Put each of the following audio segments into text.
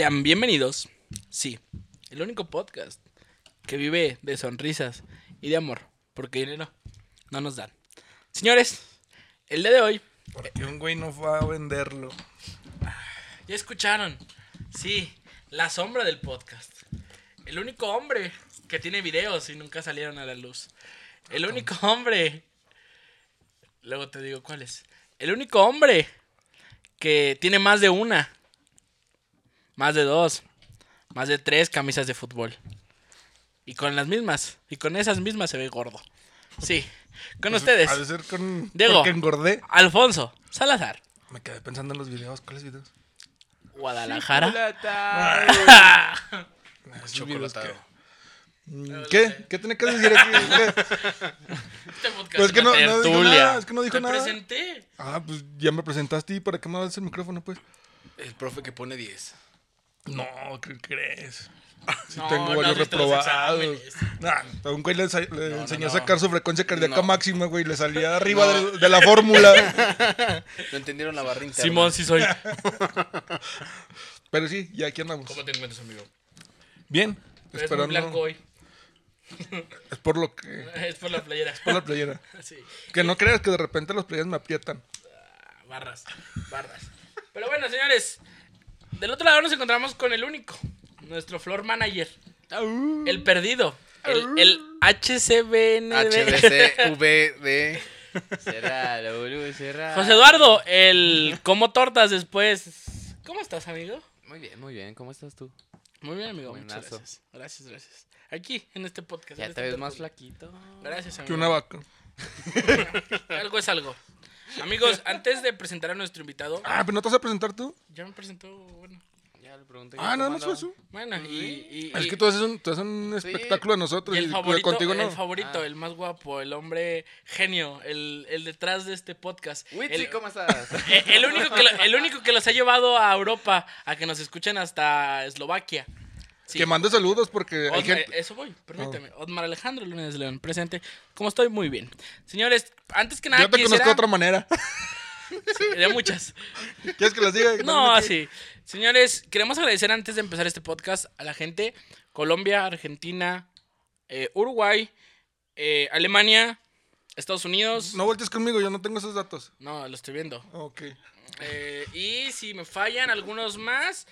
Sean bienvenidos. Sí, el único podcast que vive de sonrisas y de amor, porque dinero no nos dan. Señores, el día de hoy, Porque un güey no fue a venderlo. ya escucharon, sí, la sombra del podcast. El único hombre que tiene videos y nunca salieron a la luz. El único hombre, luego te digo cuál es. El único hombre que tiene más de una, más de dos, más de tres camisas de fútbol. Y con las mismas, y con esas mismas se ve gordo. Sí, con ustedes, Ha de ser con. Diego. Engordé. Alfonso Salazar, Me quedé pensando en los videos. ¿Cuáles videos? Guadalajara. Videos Chocolatado. que- Mm, ¿Qué? ¿Qué tenía que decir aquí? ¿Qué? Este podcast Pues es que no- no dijo nada, es que no dijo Te nada. presenté. Ah, pues ya me presentaste y para qué me das el micrófono, pues. El profe que pone 10. No, ¿qué crees? Sí, No, tengo no varios los reprobados. Nah, a un güey le, le no, enseñé a no. sacar su frecuencia cardíaca No. máxima, güey. Le salía arriba de, de la fórmula. No entendieron la barra interna. Simón, sí soy. Pero sí, ya aquí andamos. ¿Cómo te encuentras, amigo? Bien. Eres muy Esperando. blanco hoy. Es por lo que. Es por la playera. Por la playera. Sí. Que no creas que de repente las playeras me aprietan. Barras, barras. Pero bueno, señores, del otro lado nos encontramos con el único, nuestro floor manager, el perdido, el, el HCBNB. HBC, VD. Será, lo boludo. José Eduardo, el como tortas después. ¿Cómo estás, amigo? Muy bien, muy bien. ¿Cómo estás tú? Muy bien, amigo. Muchas gracias. Gracias, gracias. Aquí, en este podcast. Ya este te ves más flaquito. Gracias, amigo. Que una vaca. Algo es algo. Amigos, antes de presentar a nuestro invitado, Ah, pero no te vas a presentar tú. ya me presentó, bueno. Ya le pregunté. Ah, nada más fue eso. Bueno, y, y- Es y- que tú haces un, tú haces un espectáculo de nosotros y y, el favorito, contigo no. el favorito, Ah. el más guapo, el hombre genio, el, el detrás de este podcast. Witsi, el, ¿cómo estás? el único que lo- el único que los ha llevado a Europa a que nos escuchen hasta Eslovaquia. Sí. Que mande saludos porque hay gente. Oh. Eso voy, permíteme. Otmar Alejandro Lunes León, presente. ¿Cómo estoy? Muy bien. Señores, antes que nada, Yo te quisiera- conozco de otra manera. Sí, de muchas. ¿Quieres que las diga? No, así. Señores, queremos agradecer antes de empezar este podcast a la gente. Colombia, Argentina, eh, Uruguay, eh, Alemania, Estados Unidos. No voltees conmigo, yo no tengo esos datos. No, lo estoy viendo. Ok. Eh, y si me fallan algunos más,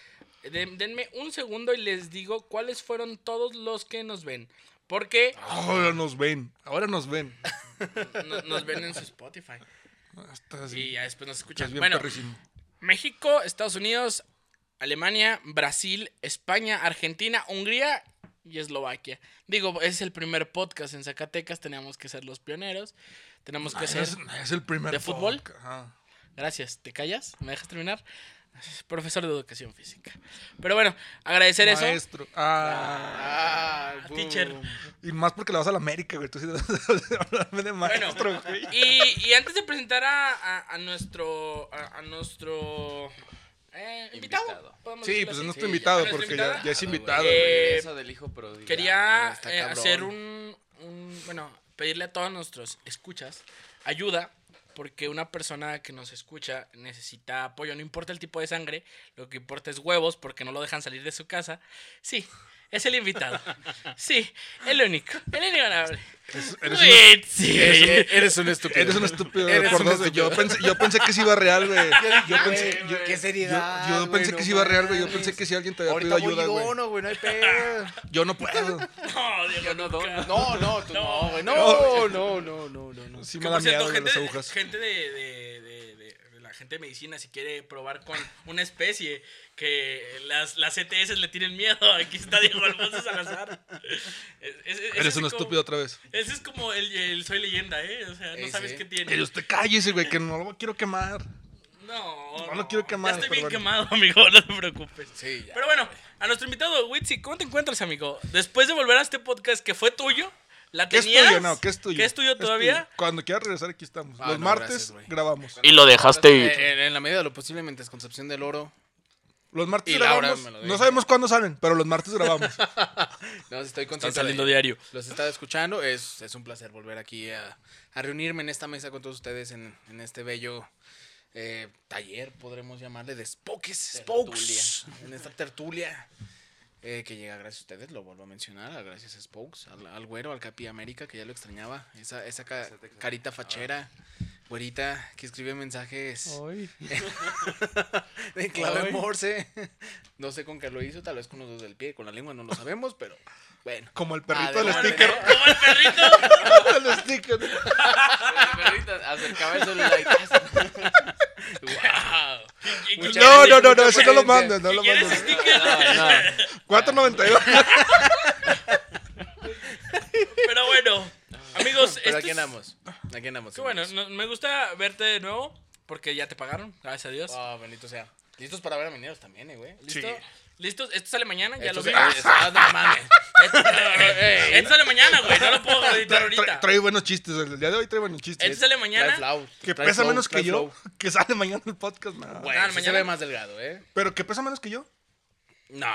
denme un segundo y les digo cuáles fueron todos los que nos ven. Porque Ahora nos ven. Ahora nos ven. no- nos ven en su Spotify. Así. Y ya después nos escuchan. bien Bueno, perrísimo. México, Estados Unidos, Alemania, Brasil, España, Argentina, Hungría y Eslovaquia. Digo, es el primer podcast en Zacatecas, tenemos que ser los pioneros. Tenemos que ser... Es, es el primer ¿De fútbol? Ajá. Gracias, ¿te callas? ¿Me dejas terminar? Profesor de educación física. Pero bueno, agradecer eso. Maestro. Ah. Ah, teacher. Y más porque le vas a la América, güey. Tú sí de hablarme de Bueno, maestro, güey. y, y antes de presentar a, a- a nuestro a, a nuestro eh, invitado, Sí, pues es nuestro Sí, invitado porque ya, ya es Ah, invitado. Eh, Eso del hijo prodigal. Quería Ah, eh, hacer un, un- bueno, pedirle a todos nuestros escuchas ayuda porque una persona que nos escucha necesita apoyo, no importa el tipo de sangre, lo que importa es huevos porque no lo dejan salir de su casa. Sí, es el invitado. Sí, el único, el inigualable. eres Wait, sí. Eres, eres un estúpido. Eres un estúpido. Eres por un yo, pensé, yo pensé que sí iba real, güey. Yo pensé, yo, qué yo- seriedad. yo güey, pensé no que sí iba real, güey. Yo pensé que si alguien te había Ahorita pedido ayuda, y güey. dono, güey, no hay pedo. Yo no puedo. No, Diego, Yo no. No, no, tú No, no, güey. No, no, no, no, no, no. Sí me da miedo de gente, las de, agujas. gente de, gente de medicina, si quiere probar con una especie que las, las ETS le tienen miedo, aquí está Diego Alfonso Salazar. Es- es- Eres es un como- estúpido otra vez. Ese es como el, el Soy Leyenda, ¿eh? O sea, no sabes sí. qué tiene. Pero usted cállese, güey, que no lo quiero quemar. No, No lo quiero quemar, Ya estoy bien bueno. quemado, amigo, no te preocupes. Sí, ya. Pero bueno, a nuestro invitado, Witsi, ¿cómo te encuentras, amigo? Después de volver a este podcast que fue tuyo, ¿la ¿Qué es tuyo? No, ¿qué es tuyo? ¿Qué es tuyo todavía? tuyo. Cuando quieras regresar, aquí estamos. Ah, Los no, martes gracias, güey. grabamos. Y lo dejaste ir. Eh, en, en la medida de lo posible, mientras Concepción del Oro. Los martes Y Laura grabamos. me lo No sabemos cuándo salen, pero los martes grabamos. No, estoy Están saliendo de- diario. Los he estado escuchando. Es, es un placer volver aquí a, a reunirme en esta mesa con todos ustedes en, en este bello eh, taller, podremos llamarle, de Spokes, Spokes, en esta tertulia. Eh, que llega gracias a ustedes, lo vuelvo a mencionar, a gracias a Spokes, al, al güero, al Capi América, que ya lo extrañaba, esa, esa ca- carita fachera, güerita, que escribe mensajes de clave morse. No sé con qué lo hizo, tal vez con los dos del pie, con la lengua no lo sabemos, pero bueno. Como el perrito del sticker. Como el perrito. el sticker. El perrito acercaba el celular. ¡Wow! ¿Y- y- Mucha- No, no, no, no, ese no lo mandes, no lo ¿Quieres mandes. No, no. 4.92. Pero bueno, amigos, Pero esto aquí es- andamos. Aquí andamos. Qué bueno, no- me gusta verte de nuevo porque ya te pagaron, gracias a Dios. Ah, bendito sea. Listos para ver a mineros también, eh, güey. ¿Listo? Sí. ¿Listos? Esto sale mañana, ya Esto lo se- ah, no mames. Esto, esto sale mañana, güey, no lo puedo editar ahorita. trae buenos chistes. El día de hoy trae buenos chistes. Esto sale mañana. flow, Que pesa flow, menos que yo. Que sale mañana el podcast. no. Ah, sí se mañana. ve más delgado, ¿eh? Pero que pesa menos que yo. No.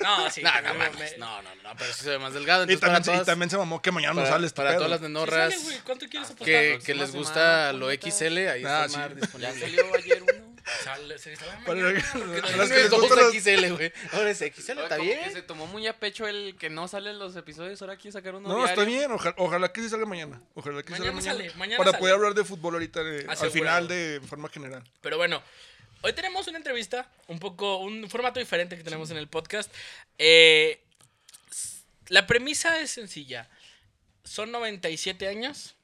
No, sí. no, no, me- no, no, no, pero sí se ve más delgado. Y Entonces, para también, se- y también se mamó que mañana no para, sale este para pedo. todas las Sí nenorras sale, ¿Cuánto quieres apostar? que, les semana, gusta lo. XL, ahí Ah, está Mar. Ya disponible. salió ayer uno. Sale- se estaba Para- mañana, para las que es les gustan los- XL, güey. Ahora es XL, está que bien. se tomó muy a pecho el que no salen los episodios. Ahora quiere sacar uno No, diario. está bien. Ojalá, ojalá que sí salga mañana. Ojalá que sí salga Mañana mañana. sale, mañana para sale. poder hablar de fútbol ahorita eh, al final de forma general. Pero bueno, hoy tenemos una entrevista, un poco, un formato diferente que tenemos en el podcast. Eh, la premisa es sencilla. Son 97 años.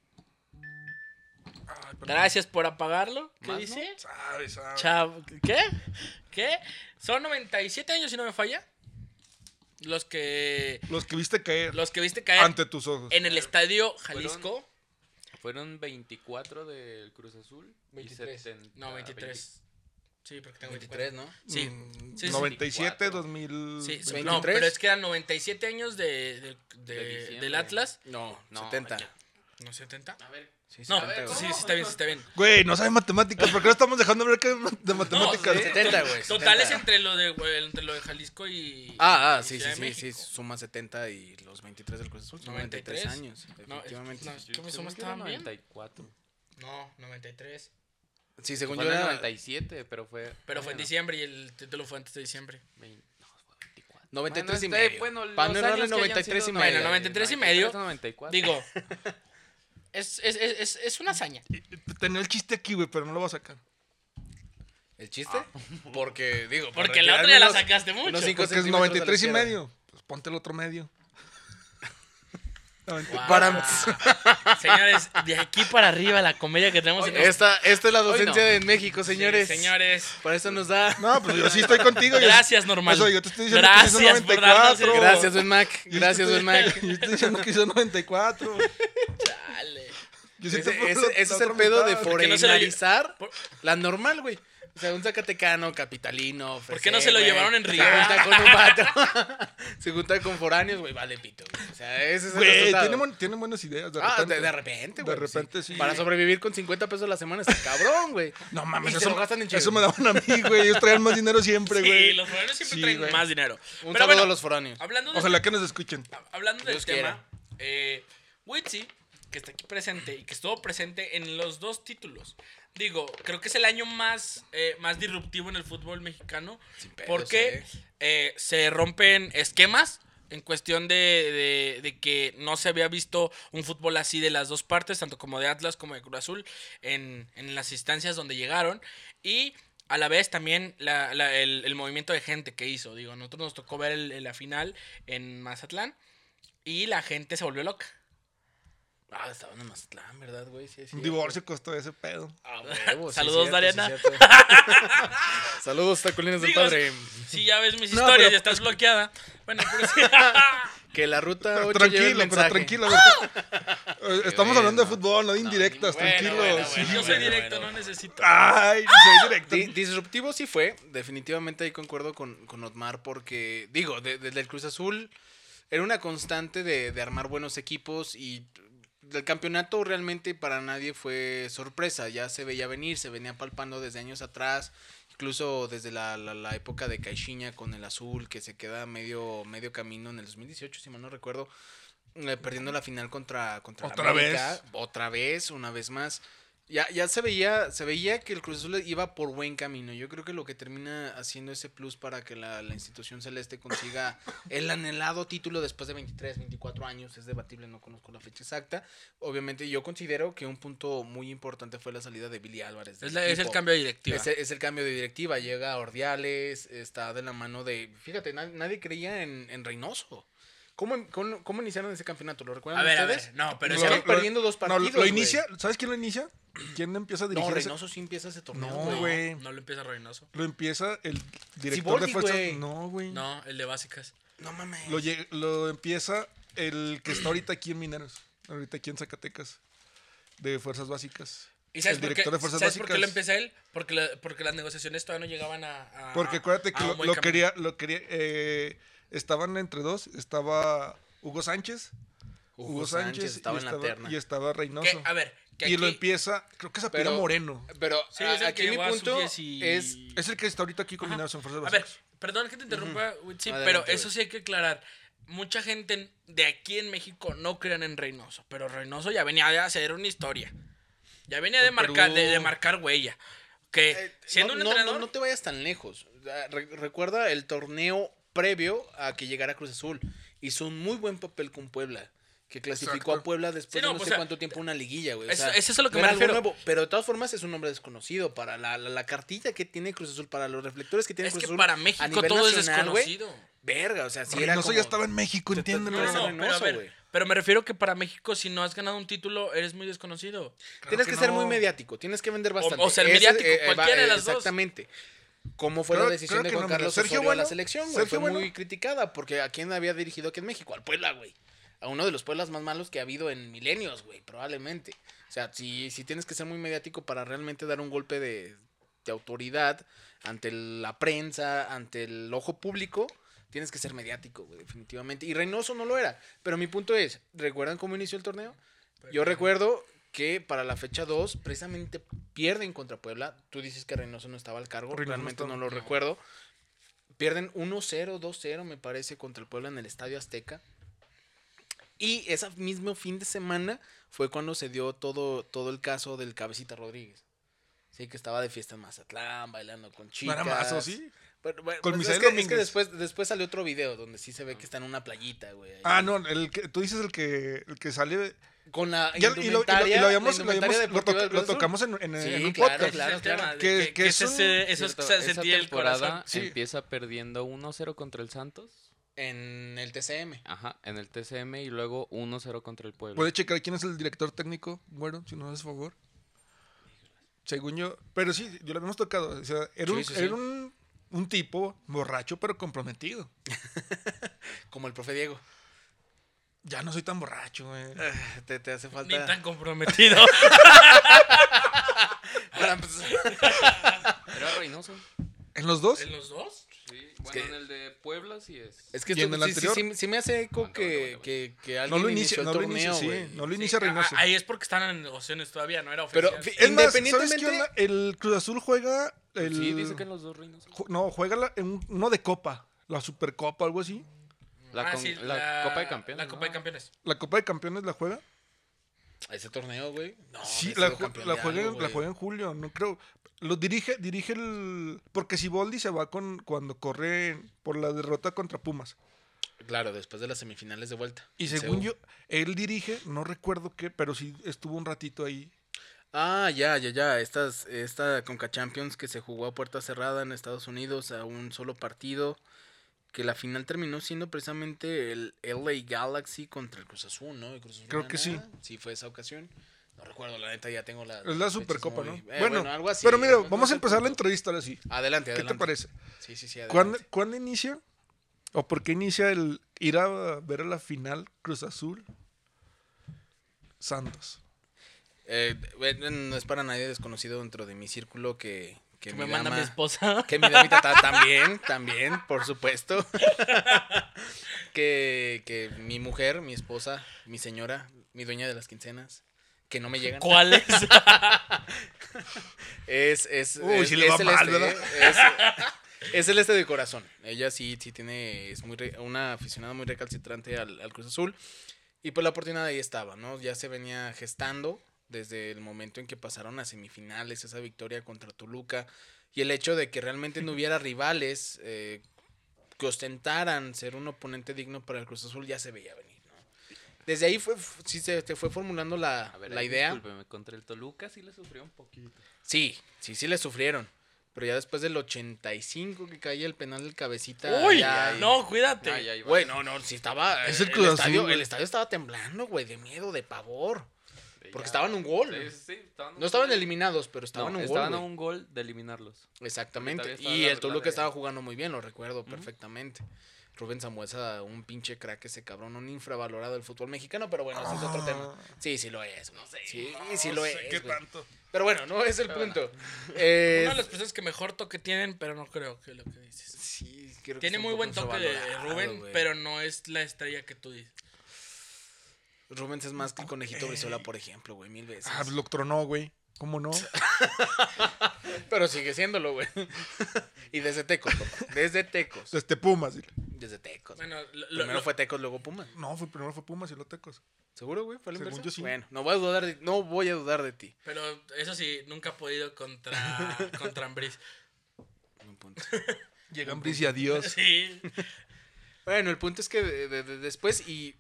Gracias por apagarlo. ¿Qué Más, dice? Sabe, sabe. Chavo, ¿Qué? ¿Qué? Son 97 años, si no me falla. Los que Los que viste caer los que viste caer ante tus ojos. en el estadio Jalisco. Fueron 24 del Cruz Azul. y 23. 70, No, 23. Sí, porque tengo 23, 23. ¿no? Sí. Mm, Sí, sí, 97, 24. 2000. Sí, sí, 23. no, pero es que eran 97 años de, de- de- De del Atlas. No, No, 70. ya. ¿No 70? A ver. Sí, No, 70, sí, sí está bien, sí está bien. Güey, no sabe matemáticas. ¿Por qué no estamos dejando hablar que de matemáticas? sí. 70, güey, Totales 70. entre lo de güey, entre lo de Jalisco y Ah, ah, y sí, sí, sí, sí, suma 70 y los 23 del Cruz Azul son 93, 93 años, No, efectivamente. no, Yo- ¿Cómo según somos que era estaban bien? 94. No, 93. Sí, según Fue yo era 97, pero fue. Pero fue en diciembre y el título fue antes de diciembre. 20 no, fue 24. 93 y Bueno, este, medio. Bueno, Para no hayan 93 y medio. Bueno, 93 y medio. 94. Digo, es, es, es, es, es una hazaña. Tenía el chiste aquí, güey, pero no lo voy a sacar. ¿El chiste? Porque, digo, por Porque la otra ya la sacaste mucho. unos cinco Porque es centímetros de la 93 y izquierda. medio. Pues ponte el otro medio. Wow. Para- Señores, de aquí para arriba la comedia que tenemos en Esta, esta es la docencia no. de México, señores. Sí, señores. Para eso nos da. No, pues yo sí estoy contigo. yo- Gracias, normal. Eso, yo te estoy diciendo Gracias que hizo por darnos 94. el- Gracias, Ben Mac. Yo te Gracias, estoy- Ben Mac. Yo estoy diciendo que hizo 94. Dale. Yo sí Ese, es el pedo de mitad. ¿Por qué no se por- la normal, güey. O sea, un zacatecano, capitalino. ¿Por qué no se lo güey, llevaron en Se Río? junta con un vato. se junta con foráneos, güey, vale pito. güey. O sea, ese es el Güey, resultado. tiene, buen- tiene buenas ideas. De Ah, repente. de, de repente, güey. De repente sí. Para sobrevivir con 50 pesos a la semana está cabrón, güey. No mames, Y se eso, lo gastan en eso chido. me daban a mí, güey. Ellos traían más dinero siempre, Sí, güey. los foráneos siempre Sí, traen más dinero. Un Pero saludo bueno, a los foráneos. hablando de Ojalá que nos escuchen. Hablando del Dios tema, quiera. eh, Witsi, que está aquí presente y que estuvo presente en los dos títulos. Digo, creo que es el año más, eh, más disruptivo en el fútbol mexicano. Pedos, porque eh. eh, se rompen esquemas en cuestión de, de- de que no se había visto un fútbol así de las dos partes, tanto como de Atlas como de Cruz Azul, en, en las instancias donde llegaron. Y a la vez también la- la- el, el movimiento de gente que hizo. Digo, nosotros nos tocó ver el- la final en Mazatlán y la gente se volvió loca. Ah, estaban en Mazatlán, ¿verdad, güey? Sí, sí. Un divorcio costó ese pedo. Ah, huevo, sí, Saludos, Dariana. sí. Saludos, Taculinas del Padre. Si ya ves mis No, historias pero- y estás bloqueada. Bueno, pero sí. Que la ruta 8 Pero lleve el tranquilo, pero tranquilo. Eh, Estamos bueno. hablando de fútbol, no de indirectas, bueno, tranquilo. bueno, sí. bueno, Yo soy bueno, directo, bueno. no necesito. Ay, soy directo. Di- disruptivo sí fue, definitivamente ahí concuerdo con, con Otmar porque, digo, de- desde el Cruz Azul era una constante de, de armar buenos equipos y el campeonato realmente para nadie fue sorpresa, ya se veía venir, se venía palpando desde años atrás, incluso desde la, la- la época de Caixinha con el Azul, que se queda medio, medio camino en el 2018, si mal no recuerdo, eh, perdiendo la final contra, contra Otra América, vez. otra vez, una vez más. Ya, ya se veía, se veía que el Cruz Azul iba por buen camino. Yo creo que lo que termina haciendo ese plus para que la, la institución celeste consiga el anhelado título después de 23, 24 años, es debatible, no conozco la fecha exacta. Obviamente yo considero que un punto muy importante fue la salida de Billy Álvarez. Es, la- es el cambio de directiva. Es, es el cambio de directiva, llega Ordiales, está de la mano de... Fíjate, na- nadie creía en, en Reynoso. ¿Cómo, cómo, cómo iniciaron ese campeonato? ¿Lo recuerdan A ver, a ustedes? ver. No, pero Lo- es que- Estaban perdiendo dos No, partidos, lo, lo inicia, ¿sabes quién lo inicia? ¿Quién empieza a dirigir? No, ese- Reynoso sí empieza ese torneo, No, güey. No lo empieza Reynoso. Lo empieza el director de fuerzas. No, güey. No, el de básicas. No mames. Lo, lo empieza el que está ahorita aquí en Mineros. Ahorita aquí en Zacatecas. De fuerzas básicas. ¿Y sabes, el por qué, director de fuerzas ¿sabes por qué lo básicas. empieza él? Porque, la- porque las negociaciones todavía no llegaban a. a- Porque acuérdate que a lo, lo quería, lo quería, eh, estaban entre dos, estaba Hugo Sánchez, Hugo, Sánchez, estaba y en la estaba, terna. y estaba Que, Reynoso. a ver, que y lo empieza, creo que se apellida Pero- Moreno. Pero Sí, a- es el aquí que mi punto sub-10 y- es... Es el que está ahorita aquí con Ajá. Mineros en fuerzas A ver, perdón que te interrumpa, sí, Adelante, pero eso sí hay que aclarar. Mucha gente de aquí en México no crean en Reynoso, pero Reynoso ya venía de hacer una historia. Ya venía de marcar, de, de marcar huella. Que Eh, siendo no, un no, entrenador. no, no te vayas tan lejos. Ah, re- recuerda el torneo previo a que llegara Cruz Azul. Hizo un muy buen papel con Puebla. Que clasificó Exacto. a Puebla después Sí, no, de no pues, sé o sea, cuánto tiempo una liguilla, güey. O eso- sea, eso es a lo que no me refiero. nuevo, pero de todas formas es un nombre desconocido. Para la, la- la cartilla que tiene Cruz Azul, para los reflectores que tiene es Cruz que Azul. para a México nivel todo es nacional, desconocido. Verga, o sea, si era Reynoso como... ya estaba en México, entiéndelo. No, no, Reynoso, pero, a ver, güey. pero me refiero que para México, si no has ganado un título, eres muy desconocido. Tienes que que, ser no. muy mediático, tienes que vender bastante. o ser Ese, mediático, eh, cualquiera de va- las dos. Exactamente. ¿Cómo fue Creo- la decisión de Juan no, Carlos Sergio Osorio a la Bueno, selección, güey? Sergio Fue Bueno. muy criticada porque a quién había dirigido aquí en México, al Puebla, güey. A uno de los Pueblas más malos que ha habido en milenios, güey, probablemente. O sea, si, si tienes que ser muy mediático para realmente dar un golpe de, de autoridad ante la prensa, ante el ojo público, tienes que ser mediático, güey, definitivamente. Y Reynoso no lo era. Pero mi punto es, ¿recuerdan cómo inició el torneo? Yo recuerdo que para la fecha 2 precisamente pierden contra Puebla. Tú dices que Reynoso no estaba al cargo, Reynoso no realmente no, lo recuerdo. Pierden 1-0, 2-0 me parece contra el Puebla en el Estadio Azteca. Y ese mismo fin de semana fue cuando se dio todo, todo el caso del Cabecita Rodríguez. Sí, que estaba de fiesta en Mazatlán, bailando con chicas. era más, ¿o sí? Pero, bueno, Con pues es que, es que después, después salió otro video donde sí se ve que está en una playita, güey. ahí. Ah, no, el que, tú dices el que, el que sale... Con la Ya- y, lo, y lo- y lo habíamos, habíamos- to- tocamos en, en, Sí, en un claro, podcast. claro. De Que- que, que que es es ese- un- eso es que Cierto, se esa sentía el temporada corazón. Sí. empieza perdiendo 1-0 contra el Santos. En el TCM. Ajá, en el TCM y luego 1-0 contra el Puebla. ¿Puede checar quién es el director técnico? Bueno, si no haces favor. Según yo. Pero sí, yo lo habíamos tocado. O sea, era, Sí, un, sí, sí. era un, un tipo borracho, pero comprometido. Como el profe Diego. Ya no soy tan borracho, güey. Ah, Te, te hace Ni falta. tan comprometido. Era Reynoso. ¿En los dos? ¿En los dos? Sí, bueno, que- en el de Puebla sí es. es que ¿Y en el sí, sí, anterior? sí, sí me hace eco Aguanta, que, que, que No alguien lo inició inicia, el no lo torneo, inicia, güey. sí. No lo inicia Reynoso. Ahí es porque están en negociaciones todavía, no era Pero oficial. fi- Es más, ¿sabes independientemente. El Cruz Azul juega. El, Sí, dice que en los dos Reynoso. No, juega la, en uno de Copa. La Supercopa, algo así. La, Ah, con- sí, la Copa de Campeones. La Copa ¿no? de Campeones. La Copa de Campeones la juega. Ese torneo, güey. No, Sí, la, ju- la juega, algo, la güey. juega en julio, no creo. Lo dirige, dirige el. Porque Siboldi se va con cuando corre por la derrota contra Pumas. Claro, después de las semifinales de vuelta. Y según CU. yo, él dirige, no recuerdo qué, pero sí estuvo un ratito ahí. Ah, ya, ya, ya. Estas, esta Conca Champions que se jugó a puerta cerrada en Estados Unidos a un solo partido. Que la final terminó siendo precisamente el LA Galaxy contra el Cruz Azul, ¿no? El Cruz Azul Creo que sí. Sí, fue esa ocasión. No recuerdo, la neta ya tengo la. Es la Supercopa, muy- ¿no? eh, bueno, algo así. pero mira, vamos a empezar la entrevista ahora sí. Adelante, ¿Qué adelante. te parece? Sí, sí, sí, ¿Cuándo, cuándo inicia? ¿O por qué inicia el ir a ver a la final Cruz Azul Santos? Eh, bueno, no es para nadie desconocido dentro de mi círculo que, que, me manda mi esposa. Que mi damita ta- también, también, por supuesto. que, que mi mujer, mi esposa, mi señora, mi dueña de las quincenas, que no me llegan. ¿Cuál es? Es, es, Uy, es, sí le es va mal, celeste, ¿verdad? ¿eh? Es, es celeste de corazón. Ella sí, sí tiene, es muy re- una aficionada muy recalcitrante al, al Cruz Azul. Y pues la oportunidad ahí estaba, ¿no? Ya se venía gestando desde el momento en que pasaron a semifinales, esa victoria contra Toluca, y el hecho de que realmente no hubiera rivales eh, que ostentaran ser un oponente digno para el Cruz Azul, ya se veía venir. ¿no? Desde ahí fue, sí se te fue formulando la, A ver, la idea. discúlpeme, contra el Toluca sí le sufrió un poquito. Sí, sí, sí le sufrieron. Pero ya después del 85 que caía el penal del cabecita. Uy, ya- no, cuídate. Güey, no, no, sí estaba. Es el, el Cruz estadio, el estadio estaba temblando, güey, de miedo, de pavor. Porque ya. estaban un gol. Sí, sí, sí, estaban un No estaban gol. eliminados, pero No, estaban un estaban gol. a güey. un gol de eliminarlos. Exactamente. Y la- el Toluca de- estaba jugando muy bien, lo recuerdo perfectamente. Rubén Samuesa, un pinche crack ese cabrón, un infravalorado del fútbol mexicano, pero bueno, ese es otro tema. Sí, sí lo es. No sé. Sí, sí lo Ah. sé es. ¿Qué tanto? Pero bueno, no es el punto. Una Eh, de las personas que mejor toque tienen, pero no creo que lo que dices. sí, creo Tiene muy buen toque de Rubén, pero no es la estrella que tú dices. Rubens es más que el conejito Brizuela, por ejemplo, güey, mil veces. Ah, lo tronó, güey. ¿Cómo no? Pero sigue siéndolo, güey. y desde Tecos, papá. Desde Tecos. Este Pumas. dile. Desde Tecos. Bueno, lo- Primero lo- fue Tecos, luego Pumas. No, fue, primero fue Pumas y luego Tecos. ¿Seguro, güey? ¿Fue la Según inversa? yo, sí. Bueno, no voy a dudar de, no voy a dudar de ti. pero eso sí, nunca ha podido contra, contra Ambriz. Un punto. Llegan Brice y adiós. Sí. Bueno, el punto es que de- de- de- después y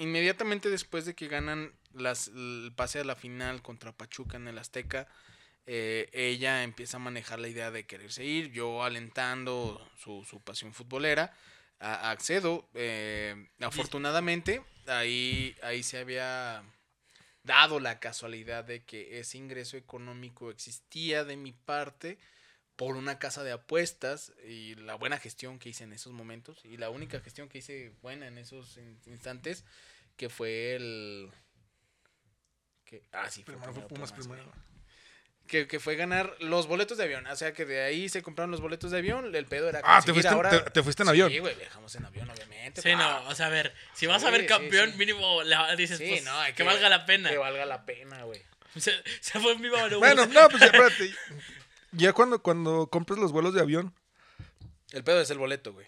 inmediatamente después de que ganan las, el pase a la final contra Pachuca en el Azteca, eh, ella empieza a manejar la idea de quererse ir, yo alentando su, su pasión futbolera, a- accedo. eh, afortunadamente, ahí, ahí se había dado la casualidad de que ese ingreso económico existía de mi parte por una casa de apuestas y la buena gestión que hice en esos momentos y la única gestión que hice buena en esos in- instantes que fue el que ah sí fue Primero fue primero Pumas, Pumas, güey. primero. que, que fue ganar los boletos de avión o sea que de ahí se compraron los boletos de avión el pedo era Ah, te fuiste, en- ahora te, te fuiste en avión. sí güey viajamos en avión obviamente Sí, pa. no, o sea, a ver, si vas a Sí, ver sí, campeón, sí. mínimo le dices Sí, pues, no, hay que, valga la pena. que valga la pena güey Se, se fue en viva Bueno, no, pues espérate. Ya cuando, cuando compras los vuelos de avión, el pedo es el boleto güey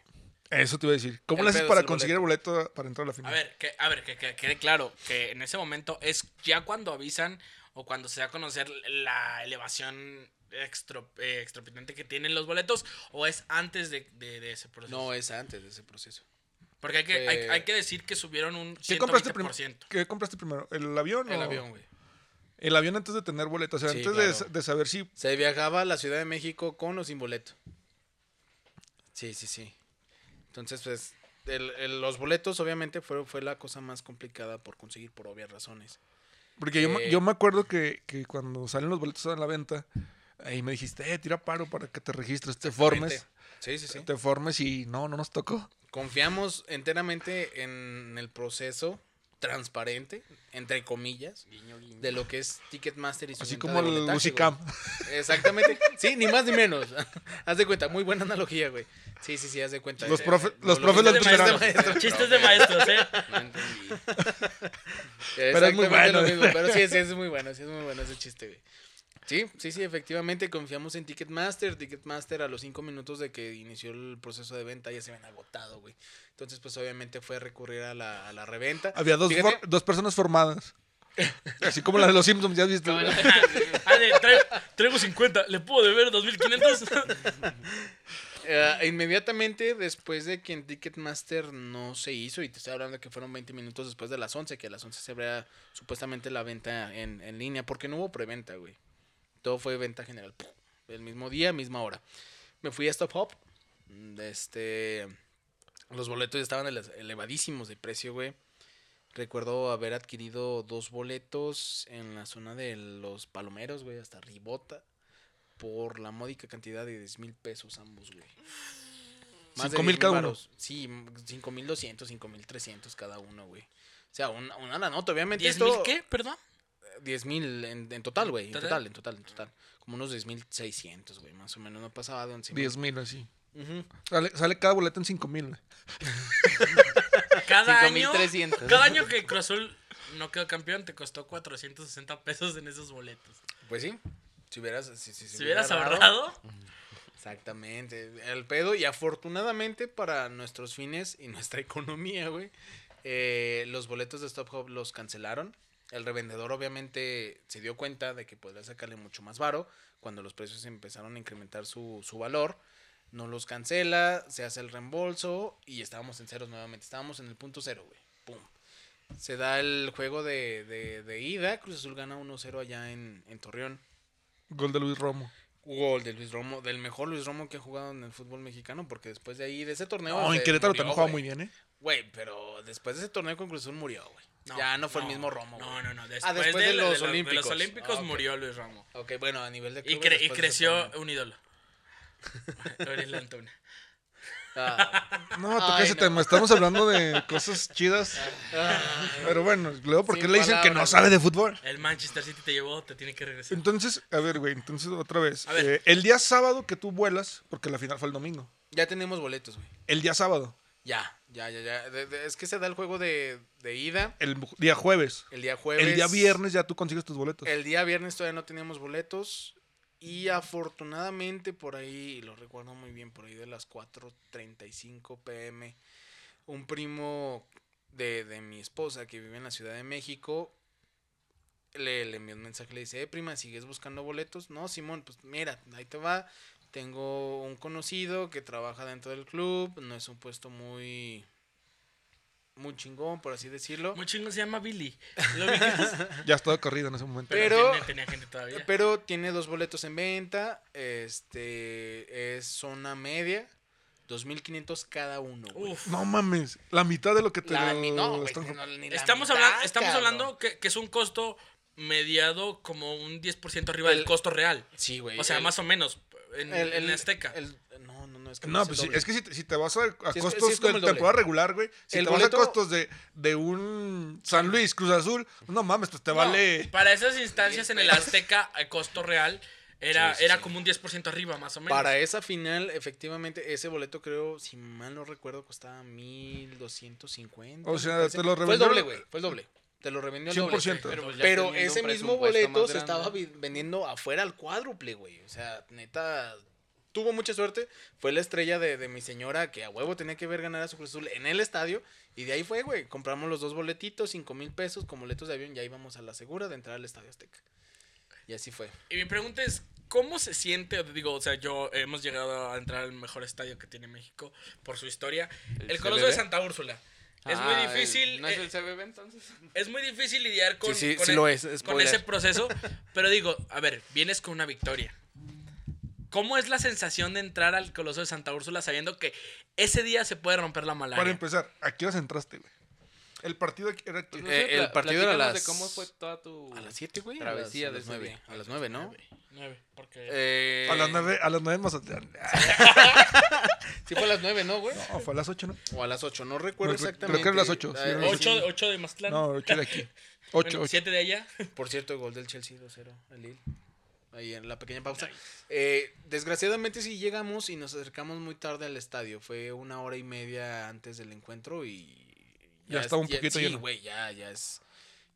eso te iba a decir. ¿Cómo le haces para el conseguir el boleto para entrar a la A final? ver, que, a ver, que, que quede claro que en ese momento es ya cuando avisan o cuando se da a conocer la elevación eh, extraordinaria que tienen los boletos o es antes de, de- de ese proceso. no es antes de ese proceso Porque hay que, hay, fue- hay que decir que subieron un ¿Qué compraste, 120%. primero? ¿Qué compraste primero? ¿El avión el o- avión güey El avión antes de tener boleto. O sea, Sí, antes claro. de, de saber si. Se viajaba a la Ciudad de México con o sin boleto. Sí, sí, sí. Entonces, pues, el- el- los boletos obviamente fue, fue la cosa más complicada por conseguir por obvias razones. Porque yo, me- Eh, yo me acuerdo que, que cuando salen los boletos a la venta, ahí me dijiste, eh, tira paro para que te registres, te formes. Sí, sí, sí. Te formes y no, no nos tocó. Confiamos enteramente en el proceso transparente, entre comillas, Guiño, guiño. de lo que es Ticketmaster y su Así como el güey. Exactamente. Sí, ni más ni menos. haz de cuenta, muy buena analogía, güey. Sí, sí, sí, haz de cuenta. Los Eh, profe- lo- los lo profes mismo lo de maestro, entendieron. maestro. Chistes de maestros, ¿eh? No entendí. Pero es muy bueno. lo mismo, Pero sí, sí, es muy bueno, sí es muy bueno ese chiste, güey. Sí, sí, sí, efectivamente confiamos en Ticketmaster. Ticketmaster a los cinco minutos de que inició el proceso de venta ya se habían agotado, güey. Entonces, pues obviamente fue recurrir a la, a la reventa. Había dos, Fíjate, dos personas formadas. Así como la de los Simpsons, ya has visto. Ah, traigo 50, ¿le puedo deber 2500? eh, inmediatamente después de que en Ticketmaster no se hizo, y te estoy hablando de que fueron 20 minutos después de las 11, que a las 11 se abría supuestamente la venta en, en línea, porque no hubo preventa, güey. Todo fue venta general. El mismo día, misma hora. Me fui a Stop Hop. mm, Este, los boletos ya estaban ele- elevadísimos de precio, güey. Recuerdo haber adquirido dos boletos en la zona de los palomeros, güey, hasta Ribota. Por la módica cantidad de 10 mil pesos ambos, güey. Cinco mil 10,000 cada uno. Sí, 5.200, 5.300 cada uno, güey. O sea, una, una la nota, obviamente. ¿10 esto, mil qué? Perdón. 10 mil en, en total, güey. En ¿Total? en total, en total. Como unos 10.600, güey, más o menos. No pasaba de 11 10 mil así. Sale, sale cada boleto en 5 mil. Cada año, 5300. cada año que Cruz Azul no quedó campeón te costó 460 pesos en esos boletos. Pues sí. Si hubieras, si, si- si Si hubieras hubiera ahorrado, Exactamente. El pedo. Y afortunadamente para nuestros fines y nuestra economía, güey. eh, los boletos de Stop Hop los cancelaron. El revendedor obviamente se dio cuenta de que podría sacarle mucho más varo cuando los precios empezaron a incrementar su, su valor. No los cancela, se hace el reembolso y estábamos en ceros nuevamente. Estábamos en el punto cero, güey. Pum. Se da el juego de, de, de ida. Cruz Azul gana 1-0 allá en, en Torreón. Gol de Luis Romo. Gol de Luis Romo, del mejor Luis Romo que ha jugado en el fútbol mexicano, porque después de ahí, de ese torneo. No, en Querétaro murió, también jugaba muy bien, ¿eh? Güey, pero después de ese torneo con Cruz Azul murió, güey. Ya no fue el mismo Romo. No, no, no. Después, Ah, después de, los de la- de Olímpicos. los Olímpicos Ah, murió Luis Ramos. Ok, bueno, a nivel de Y, cre- y creció un ídolo. Antuna. Ah, No, toca Ay, ese no. tema. Estamos hablando de cosas chidas. Pero bueno, luego, ¿por qué Sin le dicen que no sabe de fútbol? El Manchester City te llevó, te tiene que regresar. Entonces, a ver, güey, entonces otra vez. Eh, el día sábado que tú vuelas, porque la final fue el domingo. ya tenemos boletos, güey. El día sábado, Ya, ya, ya, ya. De- de- es que se da el juego de, de ida el día jueves. el día jueves. El día viernes ya tú consigues tus boletos. El día viernes todavía no teníamos boletos. Y afortunadamente por ahí, y lo recuerdo muy bien, por ahí de las 4.35 pm, un primo de, de mi esposa que vive en la Ciudad de México le, le envió un mensaje, le dice, eh, prima, ¿sigues buscando boletos? No, Simón, pues mira, ahí te va. Tengo un conocido que trabaja dentro del club, no es un puesto muy... Muy chingón, por así decirlo. Muy chingo se llama Billy. Ya estaba corrido en ese momento. Pero- tiene- tenía gente todavía. Pero tiene dos boletos en venta. Este es zona media. 2.500 cada uno. güey. Uf. No mames, la mitad de lo que te La lo no, güey, están- no, ni la Estamos, mitad, hablando, estamos cabrón. hablando que, que es un costo mediado como un 10% arriba El- del costo real. Sí, güey. O sea, el- más o menos. En, el, en el- Azteca. el- no, no, no, es que No, es pues es que si te, si te vas a, costos es como de temporada regular, güey, si El te vas a costos de, de un San Luis, Cruz Azul, no mames, pues te No, vale... Para esas instancias en el Azteca, el costo real era, Sí, sí, era sí. como un 10% arriba, más o menos. Para esa final, efectivamente, ese boleto creo, si mal no recuerdo, costaba 1.250. O sea, te lo Fue el doble, güey. Fue el doble. Te lo revendió el doble. 100%. Pero, pues, ese mismo boleto se estaba vendiendo afuera al cuádruple, güey. O sea, neta, tuvo mucha suerte. Fue la estrella de, de mi señora que a huevo tenía que ver ganar a su Cruz Azul en el estadio. Y de ahí fue, güey. Compramos los dos boletitos, cinco mil pesos con boletos de avión. Ya íbamos a la segura de entrar al estadio Azteca. Y así fue. Y mi pregunta es, ¿cómo se siente? Digo, o sea, yo hemos llegado a entrar al mejor estadio que tiene México por su historia. El, ¿El Coloso de? Santa Úrsula. Es Ah, muy el- difícil. ¿No es eh, el CBB entonces? es muy difícil lidiar con, Sí, sí, con sí lo es, con spoiler. ese proceso. Pero digo, a ver, vienes con una victoria. ¿Cómo es la sensación de entrar al Coloso de Santa Úrsula sabiendo que ese día se puede romper la malaria? Para empezar, ¿a qué horas entraste, güey? El partido era... Pues, que- no Eh, el partido era a las- de cómo fue toda tu... A las 7, güey. Travesía a de las ese 9. día. A las 9, ¿no? Nueve, nueve, porque... Eh, A las nueve, a las nueve en Mazatlán. Sí fue a las 9, ¿no, güey? No, fue a las ocho, ¿no? O a las 8, no recuerdo No, exactamente. creo que eran las ocho, sí, Eh, eran eh, las ocho, ocho de Mazatlán. No, ocho de aquí. Ocho, Bueno, ocho. siete de allá. Por cierto, gol del Chelsea 2-0 al Lille. Ahí en la pequeña pausa. Eh, desgraciadamente sí llegamos y nos acercamos muy tarde al estadio. Fue una hora y media antes del encuentro y... Ya es- estaba un poquito sí, lleno. güey, ya, ya es...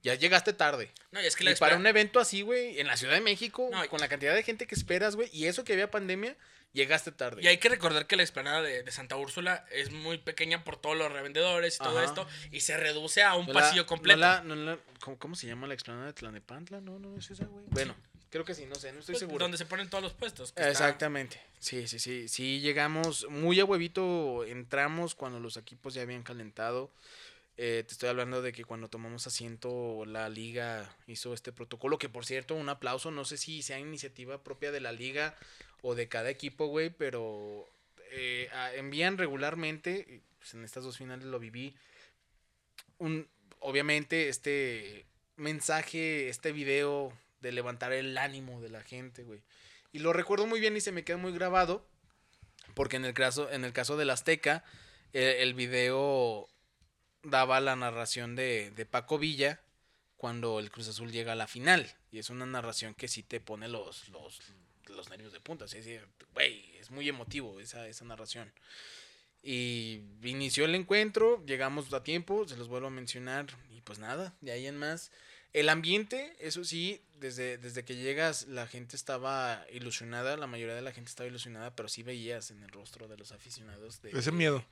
Ya llegaste tarde. No, y es que Y la para espera- un evento así, güey, en la Ciudad de México, No, y- con la cantidad de gente que esperas, güey, y eso que había pandemia, llegaste tarde. Y hay que recordar que la explanada de, de Santa Úrsula es muy pequeña por todos los revendedores y todo esto. Y se reduce a un No la- pasillo completo. no la- no la- ¿cómo, cómo se llama la explanada de Tlanepantla? No, no es esa, güey. Bueno, creo que sí, no sé, no estoy Pues, seguro. Donde se ponen todos los puestos. que está- Exactamente. Sí, sí, sí. Sí, llegamos muy a huevito, entramos cuando los equipos ya habían calentado. Eh, te estoy hablando de que cuando tomamos asiento, la liga hizo este protocolo, que por cierto, un aplauso, no sé si sea iniciativa propia de la liga o de cada equipo, güey, pero eh, envían regularmente, pues, en estas dos finales lo viví, un, obviamente este mensaje, este video de levantar el ánimo de la gente, güey. Y lo recuerdo muy bien y se me queda muy grabado. Porque en el caso, en el caso del Azteca, eh, el video daba la narración de, de Paco Villa cuando el Cruz Azul llega a la final. Y es una narración que sí te pone los, los, los nervios de punta. güey, es muy emotivo esa, esa narración. Y inició el encuentro, llegamos a tiempo, se los vuelvo a mencionar. Y pues nada, de ahí en más. El ambiente, eso sí, desde, desde que llegas la gente estaba ilusionada, la mayoría de la gente estaba ilusionada, pero sí veías en el rostro de los aficionados de, Ese miedo.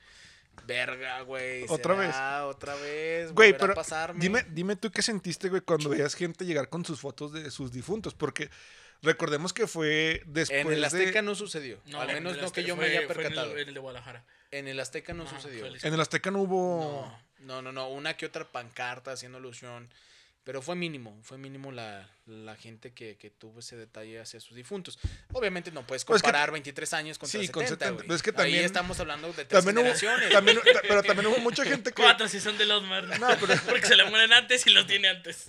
Verga, güey. ¿Otra ¿será Otra vez. Güey, a pero pasarme? dime, dime tú qué sentiste, güey, cuando veías gente llegar con sus fotos de sus difuntos. Porque recordemos que fue después En el Azteca de... no sucedió. Al menos no que yo me haya fue en el- percatado. En el, de Guadalajara. En el Azteca no sucedió. el- En el Azteca no hubo... No, no, no, no, una que otra pancarta haciendo alusión. Pero fue mínimo, fue mínimo la, la gente que, que tuvo ese detalle hacia sus difuntos. Obviamente no puedes Pues que- comparar 23 años contra Sí, 70, con 70, güey. pero es que Ahí también- estamos hablando de tres También hubo, generaciones. también, pero también hubo mucha gente que... Cuatro si son de los mar. No, pero, Porque se le mueren antes y los tiene antes.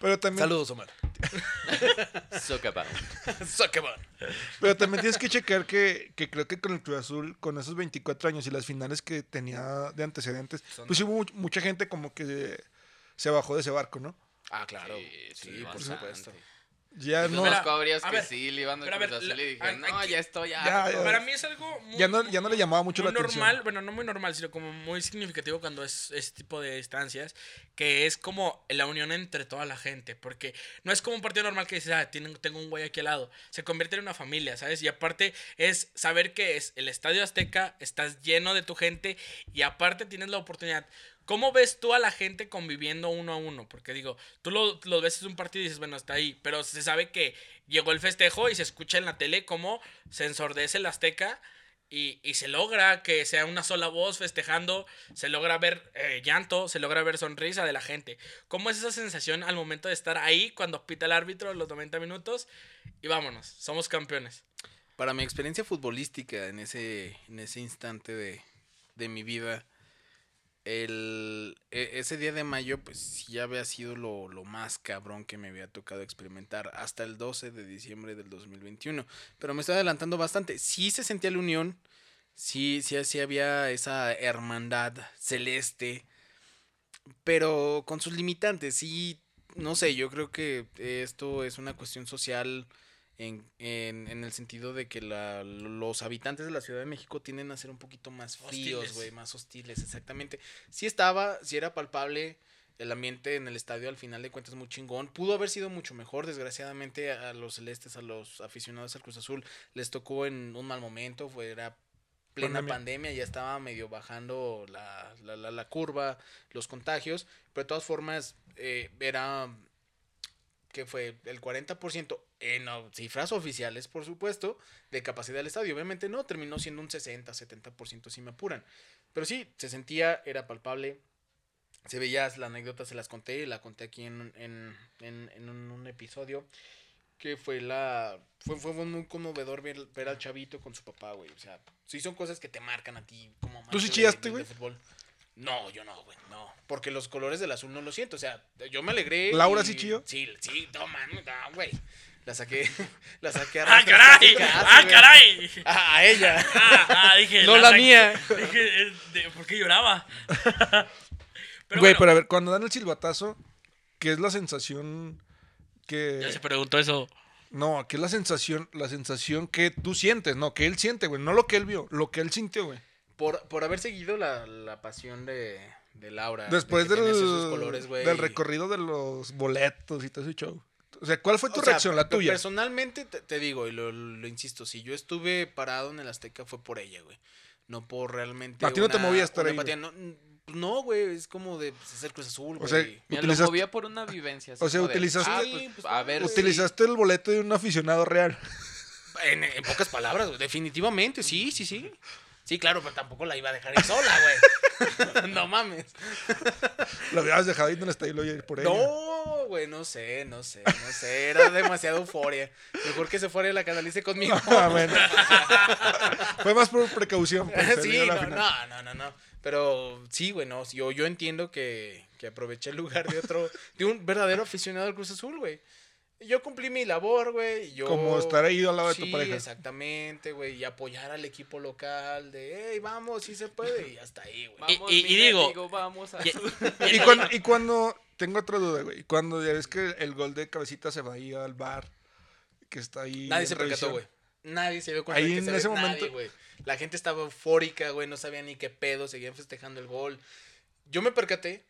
pero también, Saludos, Omar. Soccer Soccerman. pero también tienes que checar que, que creo que con el Cruz Azul, con esos 24 años y las finales que tenía de antecedentes, Son- pues hubo much- mucha gente como que se bajó de ese barco, ¿no? Ah, claro. Sí, Sí, sí, por supuesto. Ya Pues no... Varios a que ver, sí le iban a ver, Azul la- y dijeron, aquí- no, ya estoy Ya, ya. ya. Para mí es algo muy, Ya no, ya no le llamaba mucho muy la atención. normal, bueno, no muy normal, sino como muy significativo cuando es este tipo de instancias, que es como la unión entre toda la gente, porque no es como un partido normal que dices, ah, tienen- tengo un güey aquí al lado, se convierte en una familia, ¿sabes? Y aparte es saber que es el Estadio Azteca, estás lleno de tu gente y aparte tienes la oportunidad. ¿Cómo ves tú a la gente conviviendo uno a uno? Porque digo, tú lo, lo ves en un partido y dices, bueno, está ahí, pero se sabe que llegó el festejo y se escucha en la tele cómo se ensordece el Azteca y, y se logra que sea una sola voz festejando, se logra ver eh, llanto, se logra ver sonrisa de la gente. ¿Cómo es esa sensación al momento de estar ahí cuando pita el árbitro los 90 minutos? Y vámonos, somos campeones. Para mi experiencia futbolística en ese, en ese instante de, de mi vida, el, e- ese día de mayo, pues sí había sido lo, lo más cabrón que me había tocado experimentar hasta el 12 de diciembre del 2021. Pero me estoy adelantando bastante. Sí se sentía la unión, sí, sí, sí había esa hermandad celeste, pero con sus limitantes. Sí, no sé, yo creo que esto es una cuestión social en, en, en el sentido de que la- los habitantes de la Ciudad de México tienden a ser un poquito más fríos, güey, más hostiles, exactamente. Sí estaba, sí era palpable el ambiente en el estadio al final de cuentas muy chingón. Pudo haber sido mucho mejor, desgraciadamente a los celestes, a los aficionados al Cruz Azul, les tocó en un mal momento, fue, era plena Pandemia. pandemia, ya estaba medio bajando la, la, la- la curva, los contagios, pero de todas formas eh, era que fue el 40% en oh, cifras oficiales, por supuesto, de capacidad del estadio. Obviamente no, terminó siendo un 60, 70% si me apuran. Pero sí, se sentía, era palpable. Se veía, la anécdota se las conté, la conté aquí en, en, en, en un, episodio, que fue la... Fue, fue muy conmovedor ver, ver al chavito con su papá, güey. O sea, sí son cosas que te marcan a ti como ¿Tú sí chillaste, güey? No, yo no, güey, no. Porque los colores del azul no lo siento. O sea, yo me alegré. ¿Laura y- sí chilló? Sí, sí, no, mames, no, güey. La saqué, la saqué a ¡Ah, caray! ¡Ah, caray! A, a ella. Ah, ah, dije. No la mía. Dije, eh, de- ¿por qué lloraba? pero Güey, bueno, pero a ver, cuando dan el silbatazo, ¿qué es la sensación que... ya se preguntó eso. No, ¿qué es la sensación, la sensación que tú sientes? No, que él siente, güey. No lo que él vio, lo que él sintió, güey. Por, por haber seguido la, la pasión de, de Laura. Después de del, colores, güey. del recorrido de los boletos y todo ese show. O sea, ¿cuál fue tu O sea, reacción, la tuya? Personalmente te, te digo, y lo, lo insisto, si yo estuve parado en el Azteca fue por ella, güey. No por realmente. A ti no te una- movía estar ahí, empatía. No, güey, es como de pues, es el Cruz Azul, O güey. sea, Mira, lo movía por una vivencia. O sea, utilizaste- ah, pues, pues, a ver, sí. Utilizaste el boleto de un aficionado real. En, en pocas palabras, güey, definitivamente, sí, sí, sí. Sí, claro, pero tampoco la iba a dejar ir sola, güey. no mames. Lo habías dejado ahí el estadio y lo iba a ir por ella. No, güey, no sé, no sé, no sé. Era demasiada euforia. Mejor que se fuera y la canalice conmigo. Ah, bueno. fue más por precaución. sí, no, no, no, no. Pero sí, güey, no. Yo, yo entiendo que, que aproveché el lugar de otro, de un verdadero aficionado al Cruz Azul, güey. Yo cumplí mi labor, güey. y Yo... Como estar ahí al lado de tu Sí, pareja. exactamente, güey. Y apoyar al equipo local de, hey, vamos, sí se puede. Y hasta ahí, güey. Vamos, Y- y- y mi digo- amigo, vamos a... Y- Y cuando, y cuando tengo otra duda, güey. Cuando ya ves que el gol de cabecita se va ahí al bar, que está ahí. Nadie se percató, güey. Nadie se dio cuenta Ahí de que en se ese nadie, momento- güey. La gente estaba eufórica, güey, no sabía ni qué pedo, seguían festejando el gol. Yo me percaté,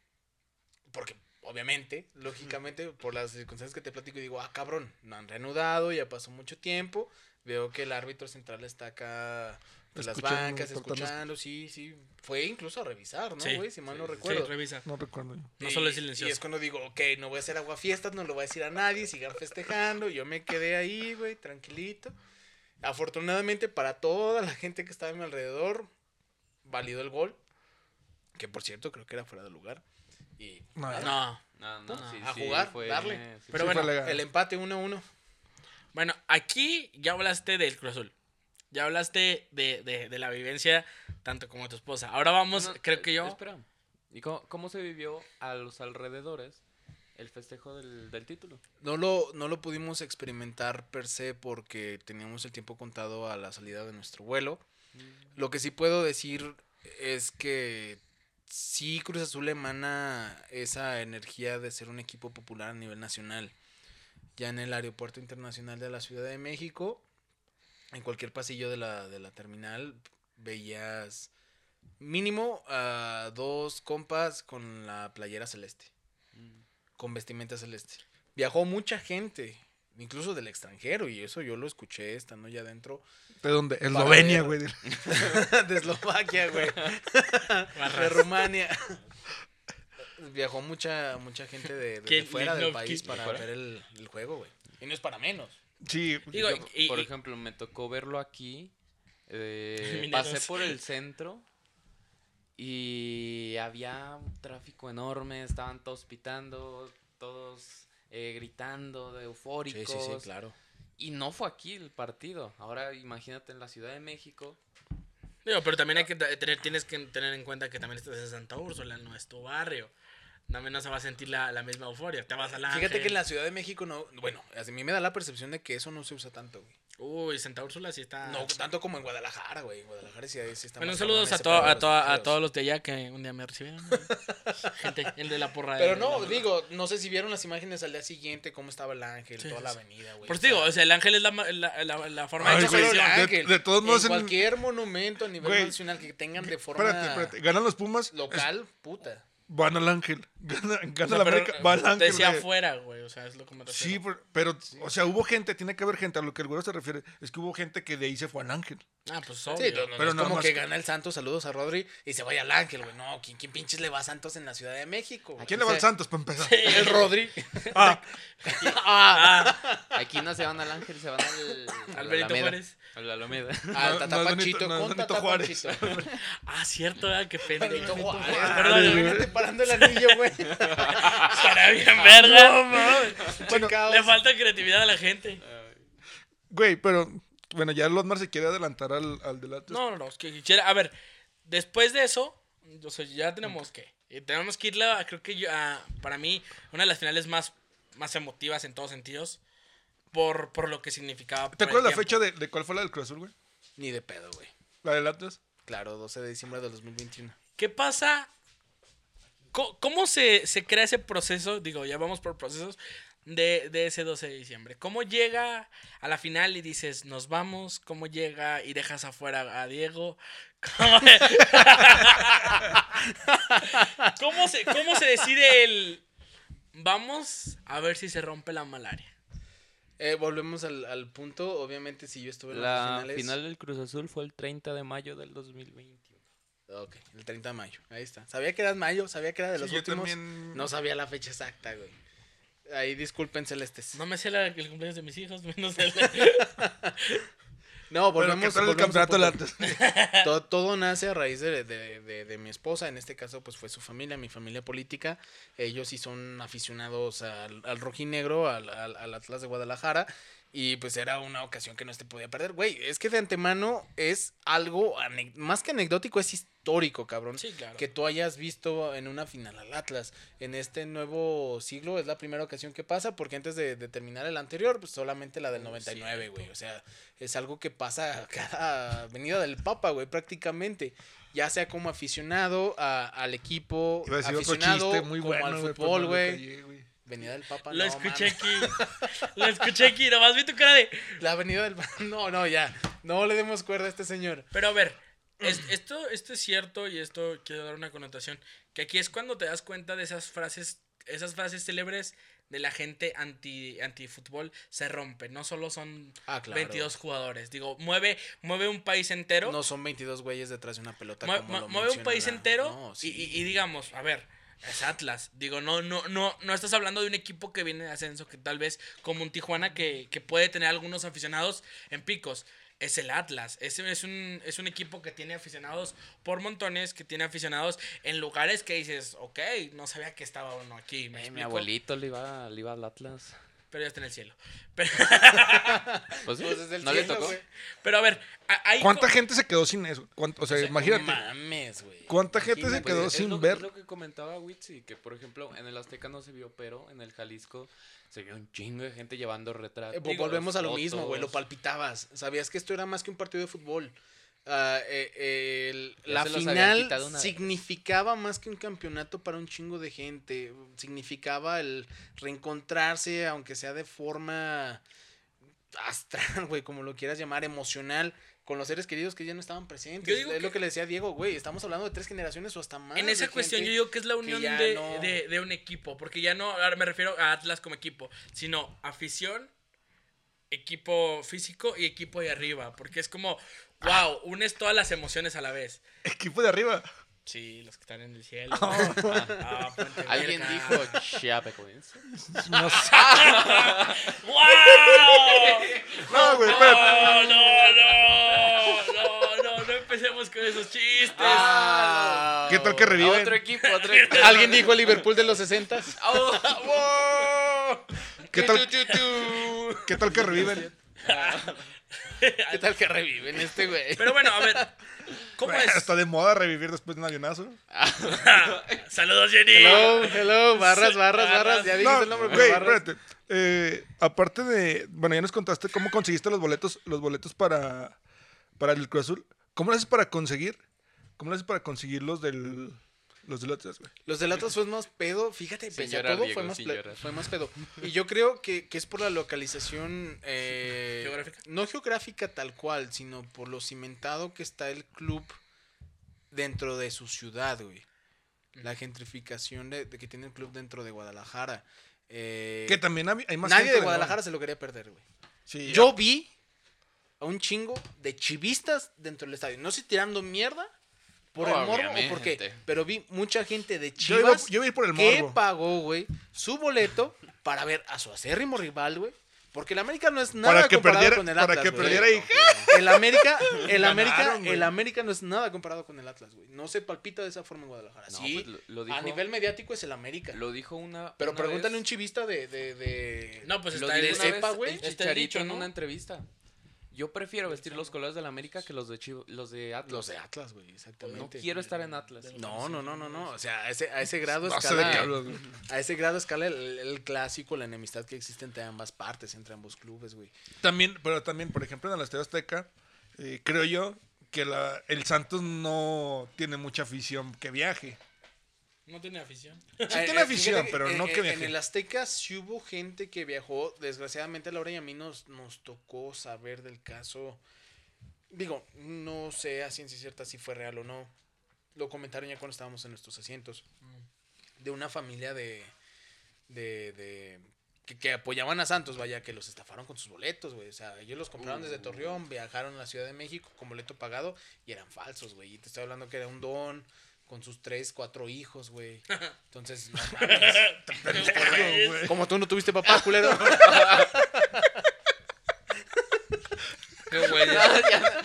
porque obviamente, lógicamente, por las circunstancias que te platico, digo, ah, cabrón, no han reanudado, ya pasó mucho tiempo. Veo que el árbitro central está acá de las Escuchando, bancas, escuchando, sí, sí. Fue incluso a revisar, ¿no, Sí, güey? Si mal no sí, sí. Sí, recuerdo. revisa. No recuerdo yo. No Y- solo es Y silencioso. es cuando digo, ok, no voy a hacer aguafiestas, no lo voy a decir a nadie, sigan festejando. Yo me quedé ahí, güey, tranquilito. Afortunadamente para toda la gente que estaba a mi alrededor, válido el gol. Que por cierto, creo que era fuera de lugar. Y No, No. No, no, sí, A sí, jugar, fue- darle. sí, Pero Sí, bueno, el empate 1-1. Bueno, aquí ya hablaste del Cruz Azul. Ya hablaste de, de, de la vivencia tanto como tu esposa. Ahora vamos, No, creo que yo... Espera. ¿Y cómo, cómo se vivió a los alrededores el festejo del, del título? No lo, no lo pudimos experimentar per se porque teníamos el tiempo contado a la salida de nuestro vuelo. Lo que sí puedo decir es que sí Cruz Azul emana esa energía de ser un equipo popular a nivel nacional. Ya en el aeropuerto internacional de la Ciudad de México, en cualquier pasillo de la, de la terminal, veías mínimo a dos compas con la playera celeste, con vestimenta celeste. Viajó mucha gente, incluso del extranjero, y eso yo lo escuché estando ya adentro ¿De dónde? Eslovenia, güey. de Eslovaquia, güey. de. Rumania. Viajó mucha mucha gente de, fuera del país para ¿Fuera? ver el, el juego, güey. Y no es para menos. Sí. Digo, yo- y- Por y- ejemplo, me tocó verlo aquí. eh, pasé por el centro y había un tráfico enorme. Estaban todos pitando, todos eh, gritando, de eufóricos. claro. Y no fue aquí el partido. Ahora imagínate en la Ciudad de México. Digo, pero también hay que tener, tienes que tener en cuenta que también estás en Santa Úrsula, no es tu barrio. También no se va a sentir la, la misma euforia. Te vas a la Fíjate que en la Ciudad de México no, bueno, a mí me da la percepción de que eso no se usa tanto, güey. Uy, Santa Úrsula sí está... No tanto como en Guadalajara, güey. En Guadalajara sí, sí está. Bueno, saludos a, to- a, to- a todos los de allá que un día me recibieron. Gente, el de la porra. de- Pero no, de digo, no sé si vieron las imágenes al día siguiente, cómo estaba el ángel, Sí, toda sí, la avenida, güey. Eso digo, o sea, el ángel es la, ma- la, la, la forma Ay, de expresión. de- ángel. de todos modos en en- cualquier monumento a nivel nacional que tengan de forma Espérate, espérate. Ganan los Pumas. local, puta. Van al Ángel. Gana, O gana sea, la pero, América. Va al te Ángel. decía güey. afuera, güey. O sea, es lo que me refiero. Sí, pero, o sea, hubo gente, tiene que haber gente, a lo que el güero se refiere, es que hubo gente que de ahí se fue al Ángel. Ah, pues Sí, obvio. no, no, Pero es nada como más que que- gana el Santos, saludos a Rodri, y se vaya al Ángel, güey. No, ¿quién, quién pinches le va a Santos en la Ciudad de México? güey? ¿Quién le va O sea, Santos para empezar? El Rodri. Ah, Ah, Aquí no se van al Ángel, se van al. Al la Benito Alameda. Juárez. Al Alameda. Al No, Tata no es Panchito, Benito- no es con Benito Tata Juárez. Panchito. ah, cierto, ¿verdad? Qué pena. Benito Juárez, Juárez, perdón, imagínate parando el anillo, güey. Estará bien, verga. Bueno, Le falta creatividad a la gente. güey, pero, bueno, ya Lotmar se quiere adelantar al, al del Atlas. No, no, no. Es que quisiera. A ver, después de eso, o sea, ya tenemos que. eh, Tenemos que irle a, creo que yo, a- para mí, una de las finales más, más emotivas en todos sentidos. Por, por lo que significaba. ¿Te acuerdas la tiempo. fecha de, de cuál fue la del Cruz Azul, güey? Ni de pedo, güey. La del Atlas. Claro, 12 de diciembre de 2021. ¿Qué pasa? Co- ¿Cómo se, se crea ese proceso? Digo, ya vamos por procesos de, de ese 12 de diciembre. ¿Cómo llega a la final y dices, nos vamos? ¿Cómo llega y dejas afuera a Diego? ¿Cómo, ¿Cómo se, cómo se decide el... Vamos a ver si se rompe la malaria? Eh, volvemos al, al punto. Obviamente, si yo estuve en las La finales. final del Cruz Azul fue el 30 de mayo del 2021. Ok, el 30 de mayo. Ahí está. Sabía que era mayo, sabía que era de los Sí, yo últimos. también- No sabía la fecha exacta, güey. Ahí disculpen, celestes. No me sé la- el cumpleaños de mis hijos, menos el... No, Pero, ¿qué volvemos, al campeonato del todo, todo nace a raíz de, de- de- de mi esposa, en este caso pues fue su familia, mi familia política, ellos sí son aficionados al, al rojinegro, al, al, al Atlas de Guadalajara, y pues era una ocasión que no se podía perder, güey, es que de antemano es algo, ane- más que anecdótico, es histórico, cabrón. Sí, claro. Que tú hayas visto en una final al Atlas. En este nuevo siglo es la primera ocasión que pasa, porque antes de, de terminar el anterior, pues solamente la del 99, güey. O sea, es algo que pasa cada venida del Papa, güey, prácticamente. Ya sea como aficionado a- al equipo, Iba a decir otro aficionado chiste muy como bueno, al fútbol, güey. Venida del Papa, Lo no, escuché mames. aquí. Lo escuché aquí. Nomás vi tu cara de... La avenida del No, no, ya. No le demos cuerda a este señor. Pero a ver, es- esto, esto es cierto y esto quiero dar una connotación. Que aquí es cuando te das cuenta de esas frases, esas frases célebres de la gente anti antifútbol se rompe. No solo son Ah, claro. 22 jugadores. Digo, mueve, mueve un país entero. No son 22 güeyes detrás de una pelota. Mue- como lo mueve un país entero No, y- sí. y, y digamos, a ver, es Atlas. Digo, no, no, no, no estás hablando de un equipo que viene de ascenso, que tal vez como un Tijuana que, que puede tener algunos aficionados en picos. Es el Atlas. Es, es, un, es un equipo que tiene aficionados por montones, que tiene aficionados en lugares que dices, ok, no sabía que estaba uno aquí. ¿me Eh, mi abuelito le iba, le iba al Atlas. Pero ya está en el cielo. Pero, Pues, sí, Pues desde el no le tocó. pero a ver, hay ¿Cuánta gente se quedó sin eso? ¿Cuánto- o sea, O sea, imagínate. no mames, güey. ¿Cuánta gente se quedó Pues, es sin lo, ver? Es lo que comentaba Witsi, que por ejemplo en el Azteca no se vio, pero en el Jalisco se vio un chingo de gente llevando retratos. Eh, vo- volvemos a lo fotos. mismo, güey. Lo palpitabas. Sabías que esto era más que un partido de fútbol. Ah, eh, el- Ya la final vez. significaba más que un campeonato para un chingo de gente. Significaba el reencontrarse, aunque sea de forma astral, güey, como lo quieras llamar, emocional, con los seres queridos que ya no estaban presentes. Yo digo es que- lo que le decía Diego, güey. Estamos hablando de tres generaciones o hasta más. En esa cuestión yo digo que es la unión de, no- de- de un equipo, porque ya no ahora me refiero a Atlas como equipo, sino afición, equipo físico y equipo de arriba, porque es como, wow, unes todas las emociones a la vez. Equipo de arriba. Sí, los que están en el cielo. Ah, Puente Alguien Verga. dijo Chapecoense. No sé. ¡Wow! No, güey. No, no, no, no, no, no empecemos con esos chistes. Ah, ¿Qué tal que reviven? otro equipo, otro equipo. ¿Alguien dijo Liverpool de los 60 ¿Qué tal, ¿Qué tal que reviven? ¿Qué tal que reviven este güey? Pero bueno, a ver, ¿cómo es? Está de moda revivir después de un avionazo. Saludos, Jenny. Hello, hello, barras, barras, Barras. Ya dijiste No, el nombre, güey, espérate. Eh, aparte de. Bueno, ya nos contaste cómo conseguiste los boletos, los boletos para, para el Cruz Azul. ¿Cómo lo haces para conseguir? ¿Cómo lo haces para conseguir los del. Los del Atlas, güey? Los del Atlas fue más pedo, fíjate, Sin pese a llorar, todo, Diego, fue, más llorar. fue más pedo. Y yo creo que, que es por la localización... eh, ¿Geográfica? No geográfica tal cual, sino por lo cimentado que está el club dentro de su ciudad, güey. La gentrificación de, de que tiene el club dentro de Guadalajara. Eh, Que también hay más nadie gente de Guadalajara se lo quería perder, güey. Sí, Yo vi a un chingo de chivistas dentro del estadio. No sé tirando mierda por el morbo o por qué, pero vi mucha gente de Yo iba, chivas yo iba a ir por el que morbo. pagó, güey, su boleto para ver a su acérrimo rival, güey. Porque el América no es nada Para que comparado perdiera- con el para Atlas, que güey. perdiera ahí. El América, el América, Ganaron, güey. el América no es nada comparado con el Atlas, güey. No se palpita de esa forma en Guadalajara. No, sí, pues lo- lo dijo- a nivel mediático es el América. Lo dijo una. pero una pregúntale a un chivista de, de, de- No, pues Lo está dijo el, de una cepa, vez güey. Chicharito dicho, en ¿no? una entrevista. Yo prefiero vestir los colores del América que los de Chivo- los de Atlas. los de Atlas, güey, No exactamente. quiero estar en Atlas. No, no, no, no, no. O sea, a ese, a ese grado No sé de qué escala. hablas, güey. A ese grado escala el, el clásico, la enemistad que existe entre ambas partes, entre ambos clubes, güey. También, pero también, por ejemplo, en el Estadio Azteca, eh, creo yo que la, el Santos no tiene mucha afición que viaje. No tiene afición. Sí Eh, tiene eh, afición, pero en- no que viaje. En el Azteca sí hubo gente que viajó. Desgraciadamente, a Laura y a mí nos, nos tocó saber del caso. Digo, no sé a ciencia cierta si fue real o no. Lo comentaron ya cuando estábamos en nuestros asientos. De una familia de. de, de que, que apoyaban a Santos, vaya, que los estafaron con sus boletos, güey. O sea, ellos los compraron desde Torreón, viajaron a la Ciudad de México con boleto pagado y eran falsos, güey. Y te estoy hablando que era un don con sus tres, cuatro hijos, güey. Entonces, no mames. güey. Como tú no tuviste papá, culero. Qué güey. Ya, ya.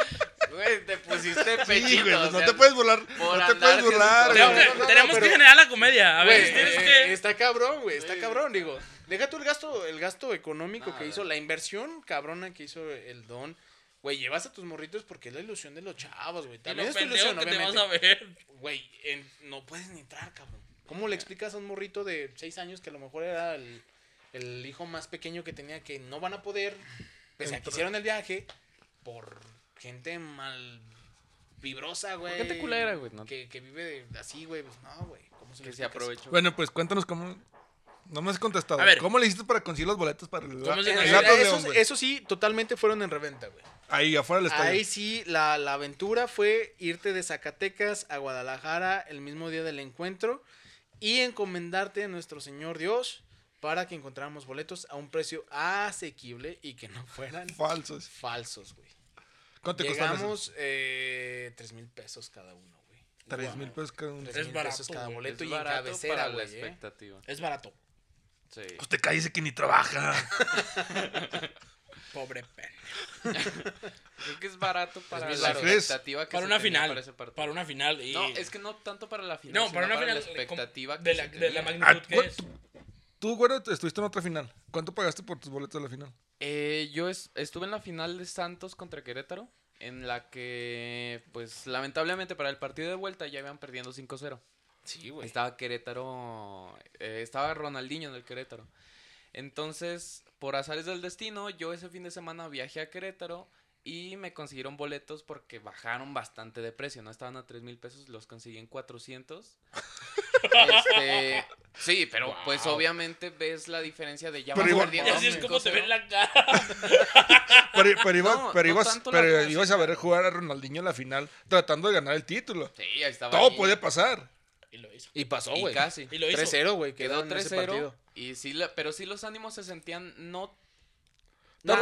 Güey, te pusiste pechito. Sí, güey, pues no sea, te puedes burlar. No te puedes burlar, Tengo güey. que- no, no, tenemos pero- que generar la comedia. A ver, tienes eh, que. está cabrón, güey, está cabrón, digo. Deja tú el gasto, el gasto económico que hizo, la inversión cabrona que hizo el don. Güey, llevas a tus morritos porque es la ilusión de los chavos, güey. También es tu ilusión, que te vas obviamente. a ver. Güey, en- no puedes ni entrar, cabrón. ¿Cómo le explicas a un morrito de 6 años que a lo mejor era el, el hijo más pequeño que tenía que no van a poder, pese a que hicieron el viaje, por gente mal vibrosa, güey? gente culera, güey, ¿no? Que, que vive de- así, güey, pues no, güey. ¿Cómo se le Que se aprovechó. Bueno, pues cuéntanos cómo. No me has contestado. A ver. ¿Cómo le hiciste para conseguir los boletos para el, ¿Cómo se el esos- León, eso sí, totalmente fueron en reventa, güey. Ahí afuera del estadio. Ahí sí, la, la aventura fue irte de Zacatecas a Guadalajara el mismo día del encuentro y encomendarte a nuestro Señor Dios para que encontráramos boletos a un precio asequible y que no fueran Falsos. falsos, güey. ¿Cuánto te Llegamos eh, 3 mil pesos cada uno, güey. Tres mil pesos cada uno. Tres Es mil barato, pesos cada boleto Es y en cabecera, güey. ¿eh? Es barato. Sí. Pues te caes que ni trabaja. Pobre pen. Creo que es barato para la expectativa que Para se una tenía final. Para, ese partido. Para una final. Y... No, es que no tanto para la final. No, para una final. la expectativa de que la, se de la tenía. magnitud Ah, que ¿cu- es. Tú, güero, estuviste en otra final. ¿Cuánto pagaste por tus boletos de la final? Eh, yo es- estuve en la final de Santos contra Querétaro, en la que, pues, lamentablemente para el partido de vuelta ya iban perdiendo 5-0. Sí, güey. Estaba Querétaro, eh, estaba Ronaldinho en el Querétaro. Entonces, por azares del destino, yo ese fin de semana viajé a Querétaro y me consiguieron boletos porque bajaron bastante de precio, no estaban a 3 mil pesos, los conseguí en 400. Este, sí, pero pues obviamente ves la diferencia de ya Pero vas igual- perdiendo Y así es como te 5-0. ven la cara. Pero, pero, iba- No, pero no ibas, pero ibas a ver jugar a Ronaldinho en la final tratando de ganar el título. Sí, ahí estaba. Todo ahí. puede pasar. Y lo hizo. Y pasó, Y güey. casi. Y lo hizo. 3-0, güey. Quedó Quedó en ese 3-0. partido. Y sí, la- pero sí los ánimos se sentían no No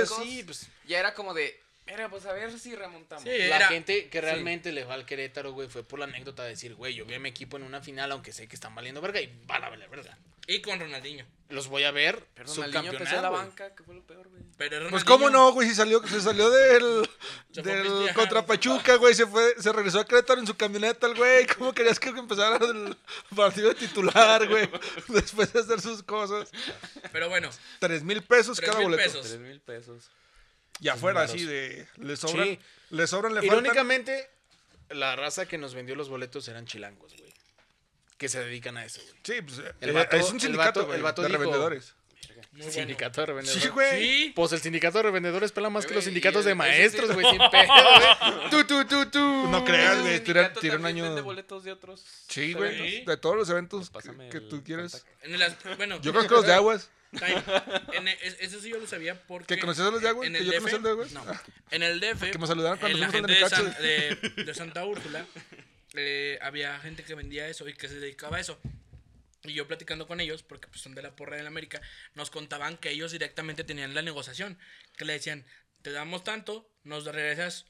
eufóricos. Sí, pues Ya era como de, era pues a ver si remontamos. Sí, la era- gente que realmente le va al Querétaro, güey, fue por la anécdota de decir, güey, yo vi a mi equipo en una final, aunque sé que están valiendo verga y van a valer verga. Y con Ronaldinho. Los voy a ver Pero Ronaldinho empezó en la banca, que fue lo peor, güey. Pero Ronaldinho, Pues cómo no, güey, si salió, se salió del, del contra Pachuca, güey, se fue, se regresó a Querétaro en su camioneta, el güey. ¿Cómo querías que empezara el partido de titular, güey? Después de hacer sus cosas. Pero bueno, Tres mil pesos Tres cada mil boleto. pesos. Tres mil pesos. Y afuera así de, le sobran, Sí. le sobran, le faltan. Irónicamente, la raza que nos vendió los boletos eran chilangos, güey. Que se dedican a eso, güey. Sí, pues El eh, vato- es un el sindicato, vato- güey, el vato de dijo- revendedores. muy bueno. Sindicato de revendedores. Sí, güey. Sí. Pues el sindicato de revendedores pela más que los sindicatos de el- maestros, güey, sin pedo, güey. Tú, tú, tú, tú. No creas, güey, tira- un año- vende boletos de otros Sí, güey. De todos los eventos que, Pásame que el tú contacto. En el bueno, Yo creo que los de aguas. En e- es- eso sí yo lo sabía porque... ¿Que conocías a los de Aguas? en ¿Que yo conocía a los de? No. Ah. En el DF... Que me saludaron cuando en la fuimos gente al de. San- de, de Santa Úrsula eh, había gente que vendía eso y que se dedicaba a eso. Y yo platicando con ellos, porque pues son de la porra de la América, nos contaban que ellos directamente tenían la negociación. Que le decían, te damos tanto, nos regresas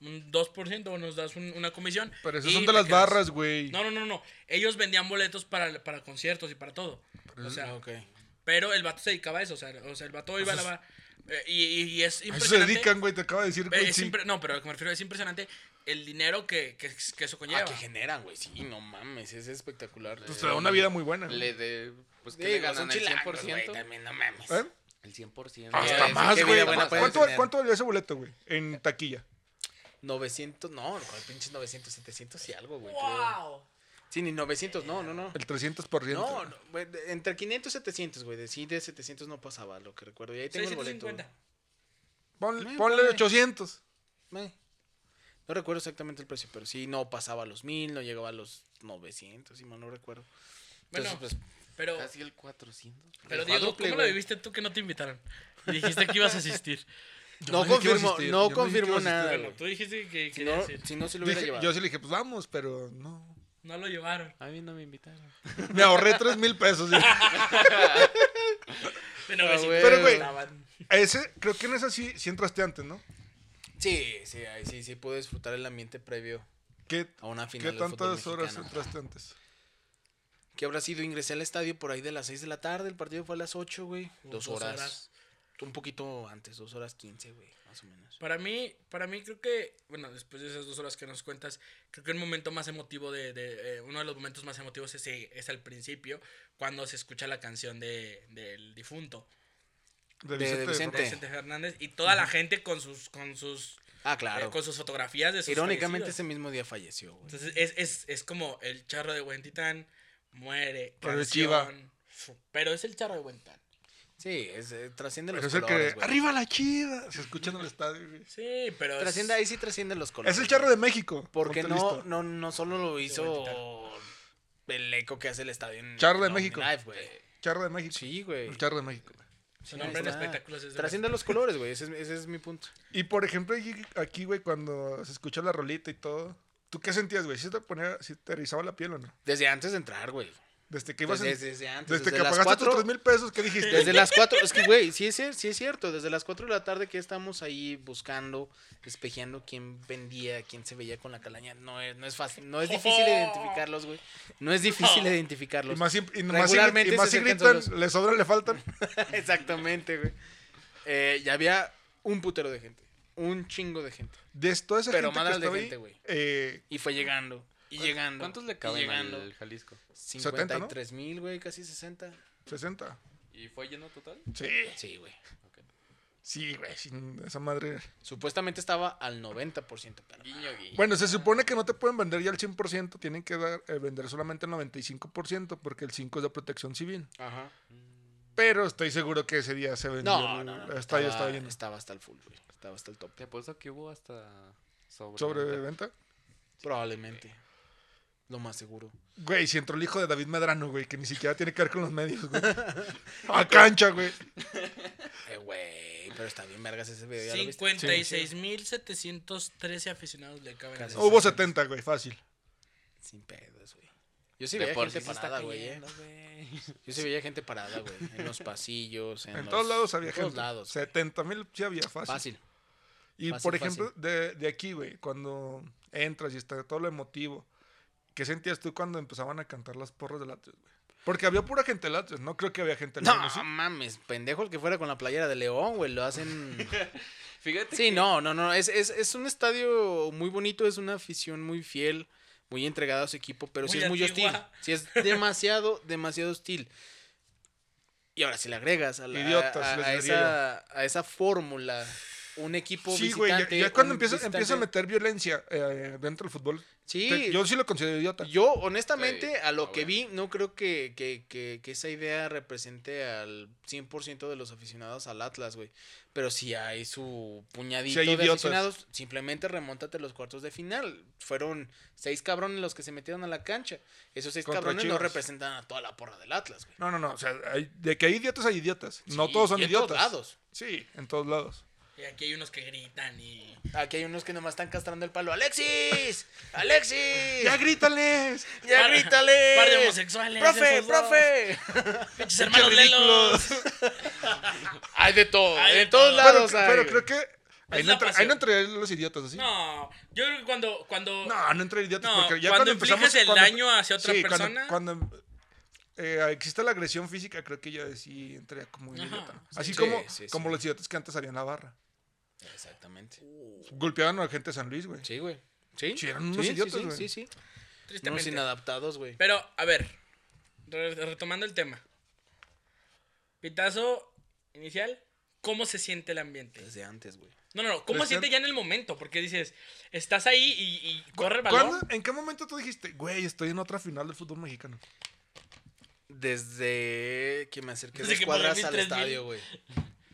un 2% o nos das un- una comisión. Pero esos y son de las quedas". barras, güey. No, no, no, no. Ellos vendían boletos para, para conciertos y para todo. O sea, Ok. Pero el vato se dedicaba a eso. O sea, o sea el vato iba a la... ba- eh, y, y- y es A eso se impresionante. dedican, güey, te acabo de decir, Eh, güey. es sí. impre- No, pero a lo que me refiero es impresionante el dinero que, que, que eso conlleva. Ah, que generan, güey. Sí, no mames, es espectacular. Pues te da una vida muy buena. Le de, pues que le ganan el chilangos, 100%. güey, también, no mames. ¿Eh? El 100%. Hasta más, güey. ¿Cuánto, tener. ¿Cuánto valió ese boleto, güey? En taquilla. 900, no, con pinches 900, 700 y algo, güey. creo. Sí, ni 900, no, no, no. El 300%. No, no, güey, entre 500 y 700, güey. De, sí, de 700 no pasaba, lo que recuerdo. Y ahí tengo el boleto. 650. Ponle, Eh, ponle ponle. 800. Eh, No recuerdo exactamente el precio, pero sí, no pasaba a los 1000, no llegaba a los 900, si mal no recuerdo. Bueno, pues, pero, Casi el 400. pero el Diego, ¿cómo lo viviste tú que no te invitaron? Y dijiste que ibas a asistir. no confirmó, no confirmó nada. bueno, tú dijiste que Si no, si no se lo hubiera Dije- llevado. yo sí le dije, pues vamos, pero no. No lo llevaron. A mí no me invitaron. Me ahorré 3 mil pesos. Ah, güey. Pero, güey, estaban. Ese, creo que en esa sí, sí entraste antes, ¿no? Sí, sí, ahí sí, sí pude disfrutar el ambiente previo ¿Qué, a una final ¿qué tantas horas mexicano. entraste antes? ¿Qué habrá sido? Ingresé al estadio por ahí de las 6 de la tarde, el partido fue a las 8, güey. Dos, Dos horas. horas. Un poquito antes, dos horas 15, güey, más o menos. Para mí, para mí creo que, bueno, después de esas dos horas que nos cuentas, creo que el momento más emotivo de, de, eh, uno de los momentos más emotivos es, eh, es al principio, cuando se escucha la canción de, del difunto, De Vicente. Vicente. de Vicente Fernández, y toda la gente con sus, con sus, Ah, eh, claro. con sus fotografías de sus Irónicamente fallecidos. ese mismo día falleció, güey. Entonces es, es, es como el charro de buen titán muere, Pero es canción, Chiva. fu- pero es el charro de buen titán. Sí, es, eh, trasciende Pero los es el colores, que. güey. ¡Arriba la chida! Se escucha en el estadio, güey. Sí, pero es- Trasciende, ahí sí trasciende los colores. Es el charro de México. Porque ponte no, listo. no, no solo lo hizo el eco que hace el estadio en Charro de en México. OmniLife, güey. Charro de México. Sí, güey. El charro de México. su nombre en espectáculos es de Trasciende los colores, güey. Ese, es- ese es mi punto. Y por ejemplo, aquí- aquí, güey, cuando se escucha la rolita y todo. ¿Tú qué sentías, güey? ¿Sí te ponía, sí te erizaba la piel o no? Desde antes de entrar, güey. Desde que ibas Desde, en- desde antes. Desde, desde que las pagaste tus cuatro- 3 mil pesos, ¿qué dijiste? Desde las 4, es que, güey, sí es, cier- sí es cierto. Desde las 4 de la tarde que estamos ahí buscando, espejeando quién vendía, quién se veía con la calaña. No es, no es fácil, no es difícil identificarlos, güey. No es difícil Y identificarlos. más si, y más Regularmente y más se si gritan, solos. le sobran, le faltan. Exactamente, güey. Eh, ya había un putero de gente. Un chingo de gente. De toda esa Pero gente que madral de gente, güey. eh, Y fue llegando. Y llegando. ¿Cuántos le caben llegando. al Jalisco? 53 mil, güey, casi 60. 60. ¿Y fue lleno total? Sí, Sí, güey. sí, güey, sin esa madre. Supuestamente estaba al 90%, pero. Guiño, guiño. Bueno, se supone que no te pueden vender ya el 100%, tienen que dar, eh, vender solamente el 95% porque el 5 es de protección civil. Ajá. Pero estoy seguro que ese día se vendió. No, no, no. el estadio estaba, estaba lleno. estaba hasta el full, güey. Estaba hasta el top. Te apuesto que hubo hasta sobre. ¿Sobre venta? Probablemente. Lo más seguro. Güey, si entró el hijo de David Medrano, güey, que ni siquiera tiene que ver con los medios, güey. A cancha, güey. Eh, güey. Pero está bien, vergas ese video. ¿ya lo viste? 56.713 aficionados le caben. Casi. Hubo estadio. 70, güey, fácil. Sin pedos, güey. Yo sí veía gente parada, güey, eh. cayendo, güey. Yo sí veía gente parada, güey. En los pasillos. En, En los- todos lados había en todos gente. lados. güey. 70 mil sí había, fácil. Fácil. Y Fácil, por ejemplo, de, de aquí, güey, cuando entras y está todo lo emotivo, ¿qué sentías tú cuando empezaban a cantar las porras del Atlas, güey? Porque había pura gente del Atlas, no creo que había gente del No, ¿sí? mames, pendejo el que fuera con la playera de León, güey, lo hacen... Fíjate. Sí, no, no, no, es, es, es un estadio muy bonito, es una afición muy fiel, muy entregada a su equipo, pero sí es muy hostil, sí es demasiado, demasiado hostil. Y ahora si le agregas a, la- Idiotas, a, les a esa, a esa fórmula un equipo Sí, güey, ya, cuando empieza, visitante- empieza a meter violencia eh, dentro del fútbol, Sí, te- yo sí lo considero idiota. Yo, honestamente, Sí, a lo que bueno. vi, no creo que, que, que, que esa idea represente al 100% de los aficionados al Atlas, güey. Pero si hay su puñadito Sí hay de idiotas. aficionados, simplemente remóntate los cuartos de final. Fueron seis cabrones los que se metieron a la cancha. Esos seis Contra cabrones no representan a toda la porra del Atlas, güey. No, no, no, o sea, hay- de que hay idiotas hay idiotas. no todos son y en idiotas. todos lados. Sí, en todos lados. Y aquí hay unos que gritan y. Aquí hay unos que nomás están castrando el palo. ¡Alexis! ¡Alexis! ¡Ya grítales! ¡Ya Par- grítale! par de homosexuales, ¡Profe, profe! ¡Pinches hermanos lelos! Hay de todo, Hay de en todos todo. lados pero hay, pero creo que ahí no, entra- ahí no entrarían los idiotas, ¿así? No, yo creo que cuando. cuando No, no entre idiotas. No, porque ya cuando cuando, empezamos. infliges el cuando- daño hacia otra sí, persona. Cuando, eh, existe la agresión física, creo que ya sí entraría como un idiota. sí. Así Sí, como, sí, sí. como los idiotas que antes harían la barra. Exactamente. Golpeaban a la gente de San Luis, güey. Sí, güey. Sí. Sí, eran unos sí, idiotas, sí, güey. Sí, sí. Unos tristemente. inadaptados, güey. Pero, a ver, re- retomando el tema. Pitazo inicial, ¿cómo se siente el ambiente? Desde antes, güey. No, no, no, ¿cómo se Recién- siente ya en el momento? Porque dices, estás ahí y, y corre el balón. ¿Cuándo- ¿En qué momento tú dijiste, güey, estoy en otra final del fútbol mexicano? Desde que me acerqué Desde dos que cuadras al 3,000. estadio, güey.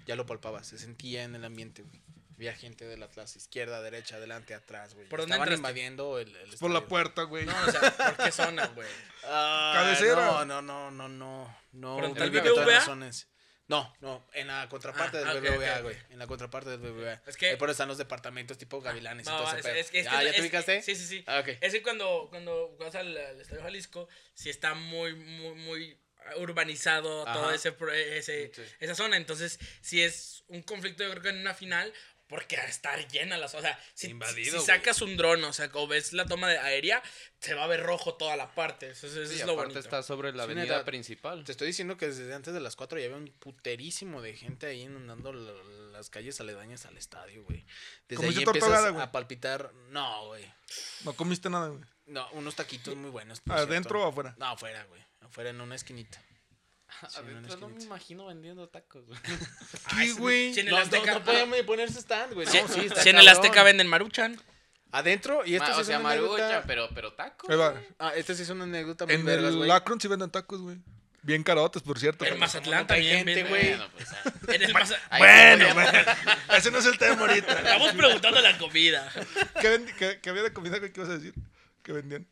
Ya lo palpaba, se sentía en el ambiente, güey. Había gente del Atlas, izquierda, derecha, adelante, atrás, güey. ¿Por dónde Estaban entraste? invadiendo el, el Por la puerta, güey. No, o sea, ¿por qué zona, güey? Ah, Cabecera. No, no, no, no, no. No, ¿Por el BBVA? zonas. No, no, en la contraparte Ah, del ah, ok, BBVA, ok, güey. En la contraparte del BBVA. Es que- Ahí por eso están los departamentos tipo Gavilanes y todo ese es, pedo. es que- es ¿Ya, que- ¿ya te es- ubicaste? Sí, sí, sí. Ah, ok. Es que cuando, cuando vas al, al Estadio Jalisco, sí está muy, muy, muy urbanizado Ajá. todo ese, pro- ese Sí. esa zona. Entonces, sí es un conflicto, yo creo que en una final, porque a estar llena las. O sea, si, Invadido, si sacas un dron, o sea, o ves la toma de aérea, se va a ver rojo toda la parte. Eso, eso Sí, es lo aparte bonito. está sobre la Sí, avenida principal. Te estoy diciendo que desde antes de las 4 ya había un puterísimo de gente ahí inundando la- las calles aledañas al estadio, güey. Desde ahí ¿Comiste empiezas a palpitar. No, güey. No comiste nada, güey. No, unos taquitos muy buenos. ¿Adentro o afuera? No, afuera, güey. Afuera en una esquinita. Sí, Adentro no me imagino vendiendo tacos, güey. ¿Qué, güey? si en el no, Azteca- no, no podían ponerse stand, güey. Si, No, sí, está si en el. Azteca venden maruchan. Adentro, y esto sí o es sea, una anécdota. pero, pero tacos. Ahí va. Ah, esta sí es una anécdota muy En vergas, el güey. Akron sí venden tacos, güey. Bien carotes, por cierto. En Mazatlán también gente, güey. Bueno, pues, ah, En el Maza- Bueno. Ese no es el tema ahorita. Estamos preguntando la comida. ¿Qué, vendi- qué- qué había de comida, güey? ¿Qué ibas a decir? ¿Qué vendían?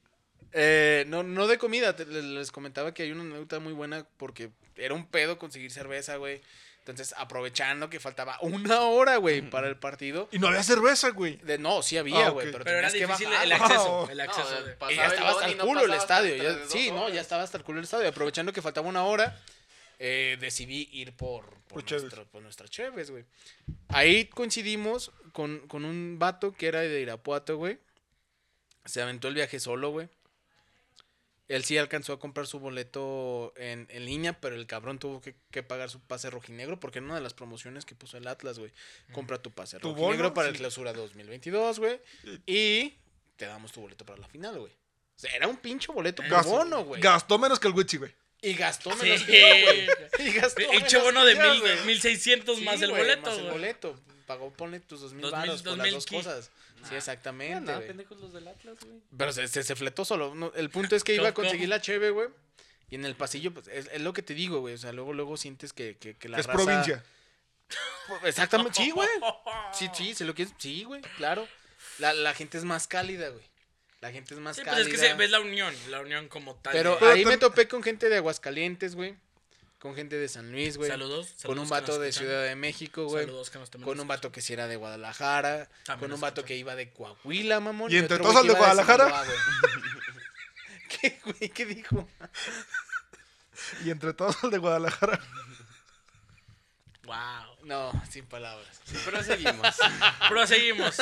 Eh, no, no de comida, te- les, les comentaba que hay una anécdota muy buena porque era un pedo conseguir cerveza, güey. Entonces, aprovechando que faltaba una hora, güey, para el partido. Y no había cerveza, güey. De, no, sí había, Ah, güey, pero, Pero era tenías que difícil bajar. el acceso. Oh. El acceso. No, de- ya estaba hasta el no culo el estadio. ya- sí, no, ya estaba hasta el culo el estadio. Aprovechando que faltaba una hora, eh, decidí ir por, por, Por nuestro- por nuestra Cheves, güey. Ahí coincidimos con, con un vato que era de Irapuato, güey. Se aventó el viaje solo, güey. Él sí alcanzó a comprar su boleto en, en línea, pero el cabrón tuvo que, que pagar su pase rojinegro porque en una de las promociones que puso el Atlas, güey. Compra tu pase ¿Tu rojinegro bono? para el Sí. clausura 2022, güey. Y te damos tu boleto para la final, güey. O sea, era un pinche boleto por Gastó- bono, güey. Gastó menos que el Wichi, güey. Y gastó Sí. menos que yo, güey. Y gastó El menos bono de mil, güey. 1600 Sí, más el boleto. Más el güey. boleto. Pagó, ponle tus dos mil baros por las dos cosas. Sí, exactamente, güey. pendejos los del Atlas, güey. Pero se, se, se fletó solo. No, el punto es que iba a ¿Cómo? conseguir la cheve, güey. Y en el pasillo, pues, es, es lo que te digo, güey. O sea, luego, luego sientes que, que, que la es raza- provincia. Pues, Exactamente, sí, güey. Sí, sí, se lo que es. Sí, güey, claro. La, la gente es más cálida, güey. La gente es más Sí, pues cálida. es que se, ves la unión, la unión como tal. Pero Pero ahí me topé con gente de Aguascalientes, güey. Con gente de San Luis, güey. Saludos. Con saludos un que vato de escuchan. Ciudad de México, güey. Saludos que nos Con un vato que sí era de Guadalajara. También con un vato escuchan. que iba de Coahuila, mamón. ¿Y entre todos al de Guadalajara? ¿Qué, güey? ¿Qué dijo? Y entre todos el de Guadalajara. Wow. No, sin palabras. Pero seguimos. Proseguimos.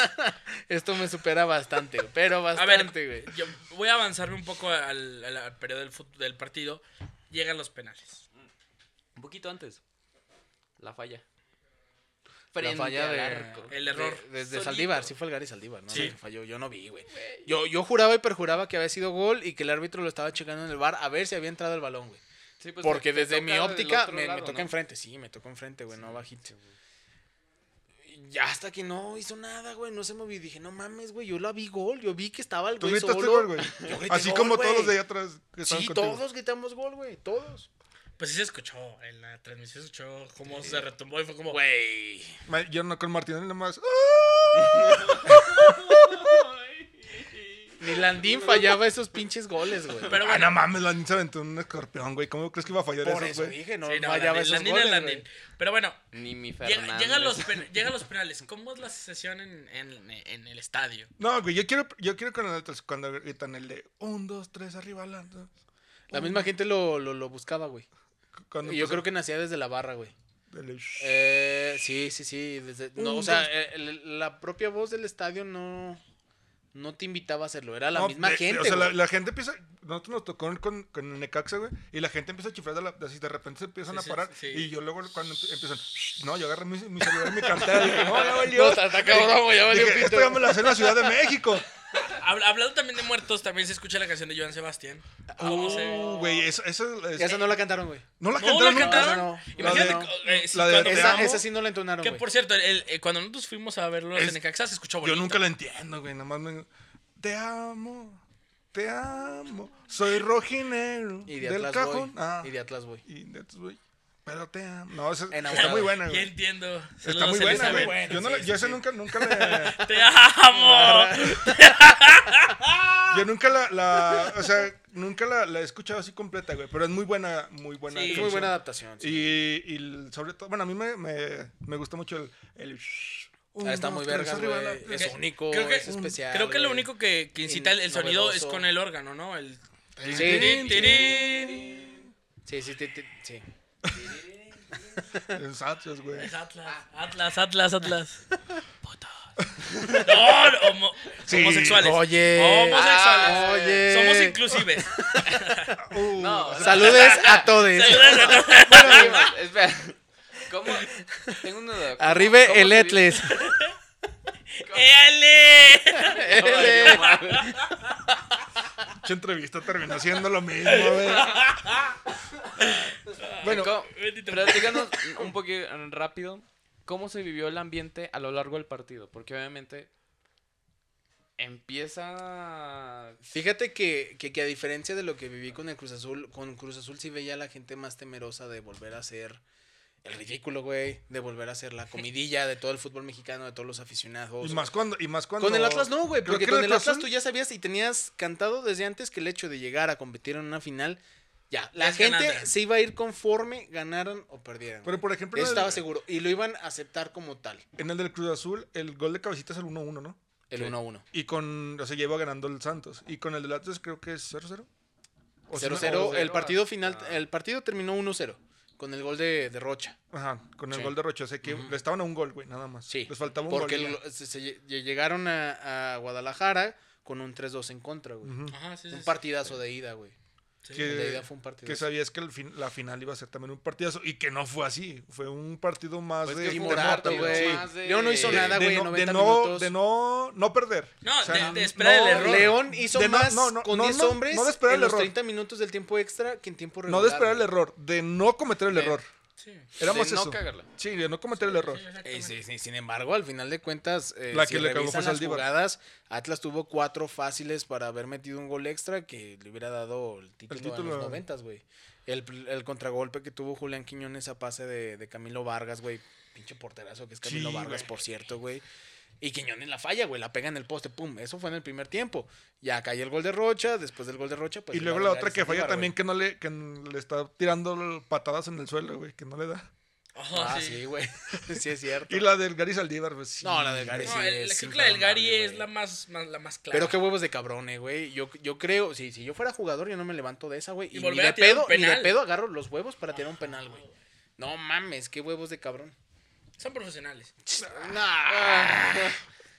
Esto me supera bastante, pero A ver, bastante, güey. yo voy a avanzarme un poco al, al- al periodo del, del partido. Llegan los penales. Poquito antes. La falla. La Frente falla al de, arco. El error. de- desde Solito. Saldívar, sí fue el Gary Saldívar, ¿no? Sí. Falló, yo no vi, güey. Yo, yo juraba y perjuraba que había sido gol y que el árbitro lo estaba checando en el bar a ver si había entrado el balón, güey. Sí, pues, Porque te- te desde mi toca óptica me, toca ¿no? enfrente, sí, me tocó enfrente, güey, no bajito. Ya hasta que no hizo nada, güey, no se movió. Dije, no mames, güey, yo la vi gol, yo vi que estaba el Tú güey gritaste solo. gol, güey. Yo grité Así gol, como güey. todos los de allá atrás que Sí, contigo. todos gritamos gol, güey, todos. Pues sí se escuchó. En la transmisión se escuchó cómo se retumbó y fue como. Güey. Yo no con Martinelli nada más. Ni Landín fallaba esos pinches goles, güey. Pero Ah, bueno, no mames, Landín se aventó un escorpión, güey. ¿Cómo crees que iba a fallar Por eso, eso güey? dije, no, sí, no, fallaba Landín- esos Landín goles, Landín. Pero bueno, Ni mi llega- los pen- llegan los penales. ¿Cómo es la sesión en, en- en el estadio? No, güey, yo quiero, yo quiero con el otro, cuando gritan el de un, dos, tres, arriba, la, dos. La misma gente lo, lo, lo buscaba, güey. Cuando Y yo empezó creo que nacía desde la barra, güey. Eh, sí, sí, sí. Desde, no, o sea, dos. eh, el- la propia voz del estadio no, no te invitaba a hacerlo. Era la No, misma de- gente. O sea, la, güey. la gente empieza. Nosotros nos tocó con, con el Necaxa, güey. Y la gente empieza a chiflar de, la, de así, de repente se empiezan Sí, a parar. sí. Y yo luego cuando emp- empiezan. "Shh, No, yo agarré mi, mi celular y mi cartera. y dije, no, ya valió. No, está- está cabrón, güey, ya valió Dije, pito. esto ya me lo hacé en la Ciudad de México. Hab- Hablando también de muertos, también se escucha la canción de Joan Sebastián. Uh, güey, eso, eso es- Esa no la cantaron, güey. No la No, cantaron la nunca. cantaron. No, no, no. Imagínate. La de- eh, la de Esa, amo. esa sí no la entonaron, que güey. por cierto, el- el- cuando nosotros fuimos a verlos Es- en Necaxa se escuchó Yo bonito. nunca la entiendo, güey. Nada más me. Te amo. Te amo. Soy rojinegro. Y de del Atlas cajón. Boy. Ah. Y de Atlas, güey. Y de Atlas Boy. Pero te amo. No, esa, está muy buena, Ya güey. entiendo. Está muy buena, güey. Yo, no la- sí, yo sí. nunca, nunca la. ¡Te amo! Yo nunca la, la- o sea, nunca la, la he escuchado así completa, güey, pero es muy buena, muy buena. Sí. Es muy buena adaptación. sí. Y, y sobre todo, bueno, a mí me, me, me gusta mucho el... el Ah, está muy arriba, güey. Es único, creo que- es especial. Creo que lo único que, que incita el, el sonido es con el órgano, ¿no? El. Sí. Sí, sí, En Satchos, güey. Es Atlas, Atlas, Atlas, Atlas. Putos. No, no, homo- Sí, homosexuales. oye. Homosexuales. Ah, oye. Somos inclusives. Uh, No, o sea, Saludes a todos. Bueno, espera. ¿Cómo? Tengo una duda. ¿Cómo- Arriba cómo el se ¡Éale! mames. Mucha entrevista terminó siendo lo mismo, güey. Bueno, ¿Cómo- Bendito. Platícanos un poquito rápido. ¿Cómo se vivió el ambiente a lo largo del partido? Porque obviamente empieza. Fíjate que, que, que a diferencia de lo que viví con el Cruz Azul, con Cruz Azul sí veía a la gente más temerosa de volver a hacer el ridículo, güey. De volver a hacer la comidilla de todo el fútbol mexicano, de todos los aficionados. y más cuando... Y más cuando Con el Atlas no, güey, porque que con el Atlas tú ya sabías y tenías cantado desde antes que el hecho de llegar a competir en una final Ya, la Es gente ganada. se iba a ir conforme ganaran o perdieran. Pero por ejemplo, Eso estaba el, seguro. Y lo iban a aceptar como tal. en el del Cruz Azul, el gol de cabecita es el 1-1, ¿no? El 1-1. Y con, o sea, lleva ganando el Santos. Y con el del Atlas creo que es 0-0. O si no- 0-0. o- El partido final, hasta- el partido terminó 1-0. Con el gol de, de Rocha. Ajá, con el Sí. gol de Rocha. O sea, que le estaban a un gol, güey, nada más. Sí. Les faltaba un Porque gol. el- se, se lle- llegaron a, a Guadalajara con un 3-2 en contra, güey. Ajá, sí, sí. Un sí. partidazo de ida, güey. Sí. Que- De fue un partido. Que sabías que el fin- la final iba a ser también un partidazo. Y que no fue así. Fue un partido más Pues de. que Y de partido güey. de- León no hizo de- nada, de güey, en no- de 90 no, de no, no perder. No, O sea, de, de esperar el No, error. León hizo De más no, no, con no, 10 no, hombres no de esperar en el los error. 30 minutos del tiempo extra que en tiempo regular. No de esperar el error, de no cometer el De- error. Sí. Era de más no eso. cagarla. Sí, de no cometer el error. Sí, exactamente. sí, sí, sin embargo, al final de cuentas, eh, La si que le cagó revisan fue las Saldívar. jugadas, Atlas tuvo cuatro fáciles para haber metido un gol extra que le hubiera dado el título, título. en los noventas, güey. El, el contragolpe que tuvo Julián Quiñones a pase de, de Camilo Vargas, güey. Pinche porterazo que es Camilo Sí, Vargas, güey. por cierto, güey. Y Quiñones la falla, güey. La pega en el poste, pum. Eso fue en el primer tiempo. Ya cae el gol de Rocha. Después del gol de Rocha, pues. y luego la otra que falla también, güey. que no le, que le está tirando patadas en el suelo, güey, que no le da. Ojo, Ah, sí. sí, güey. sí, es cierto. Y la del Gary Saldívar, pues sí. No, la del Gary No, sí el- es creo que la del Gary es la más, más- la más clara. Pero qué huevos de cabrón, eh, güey. Yo, yo creo, sí, si yo fuera jugador, yo no me levanto de esa, güey. Y Y, ni de pedo, ni de pedo agarro los huevos para tirar un penal, güey. No mames, qué huevos de cabrón. Son profesionales.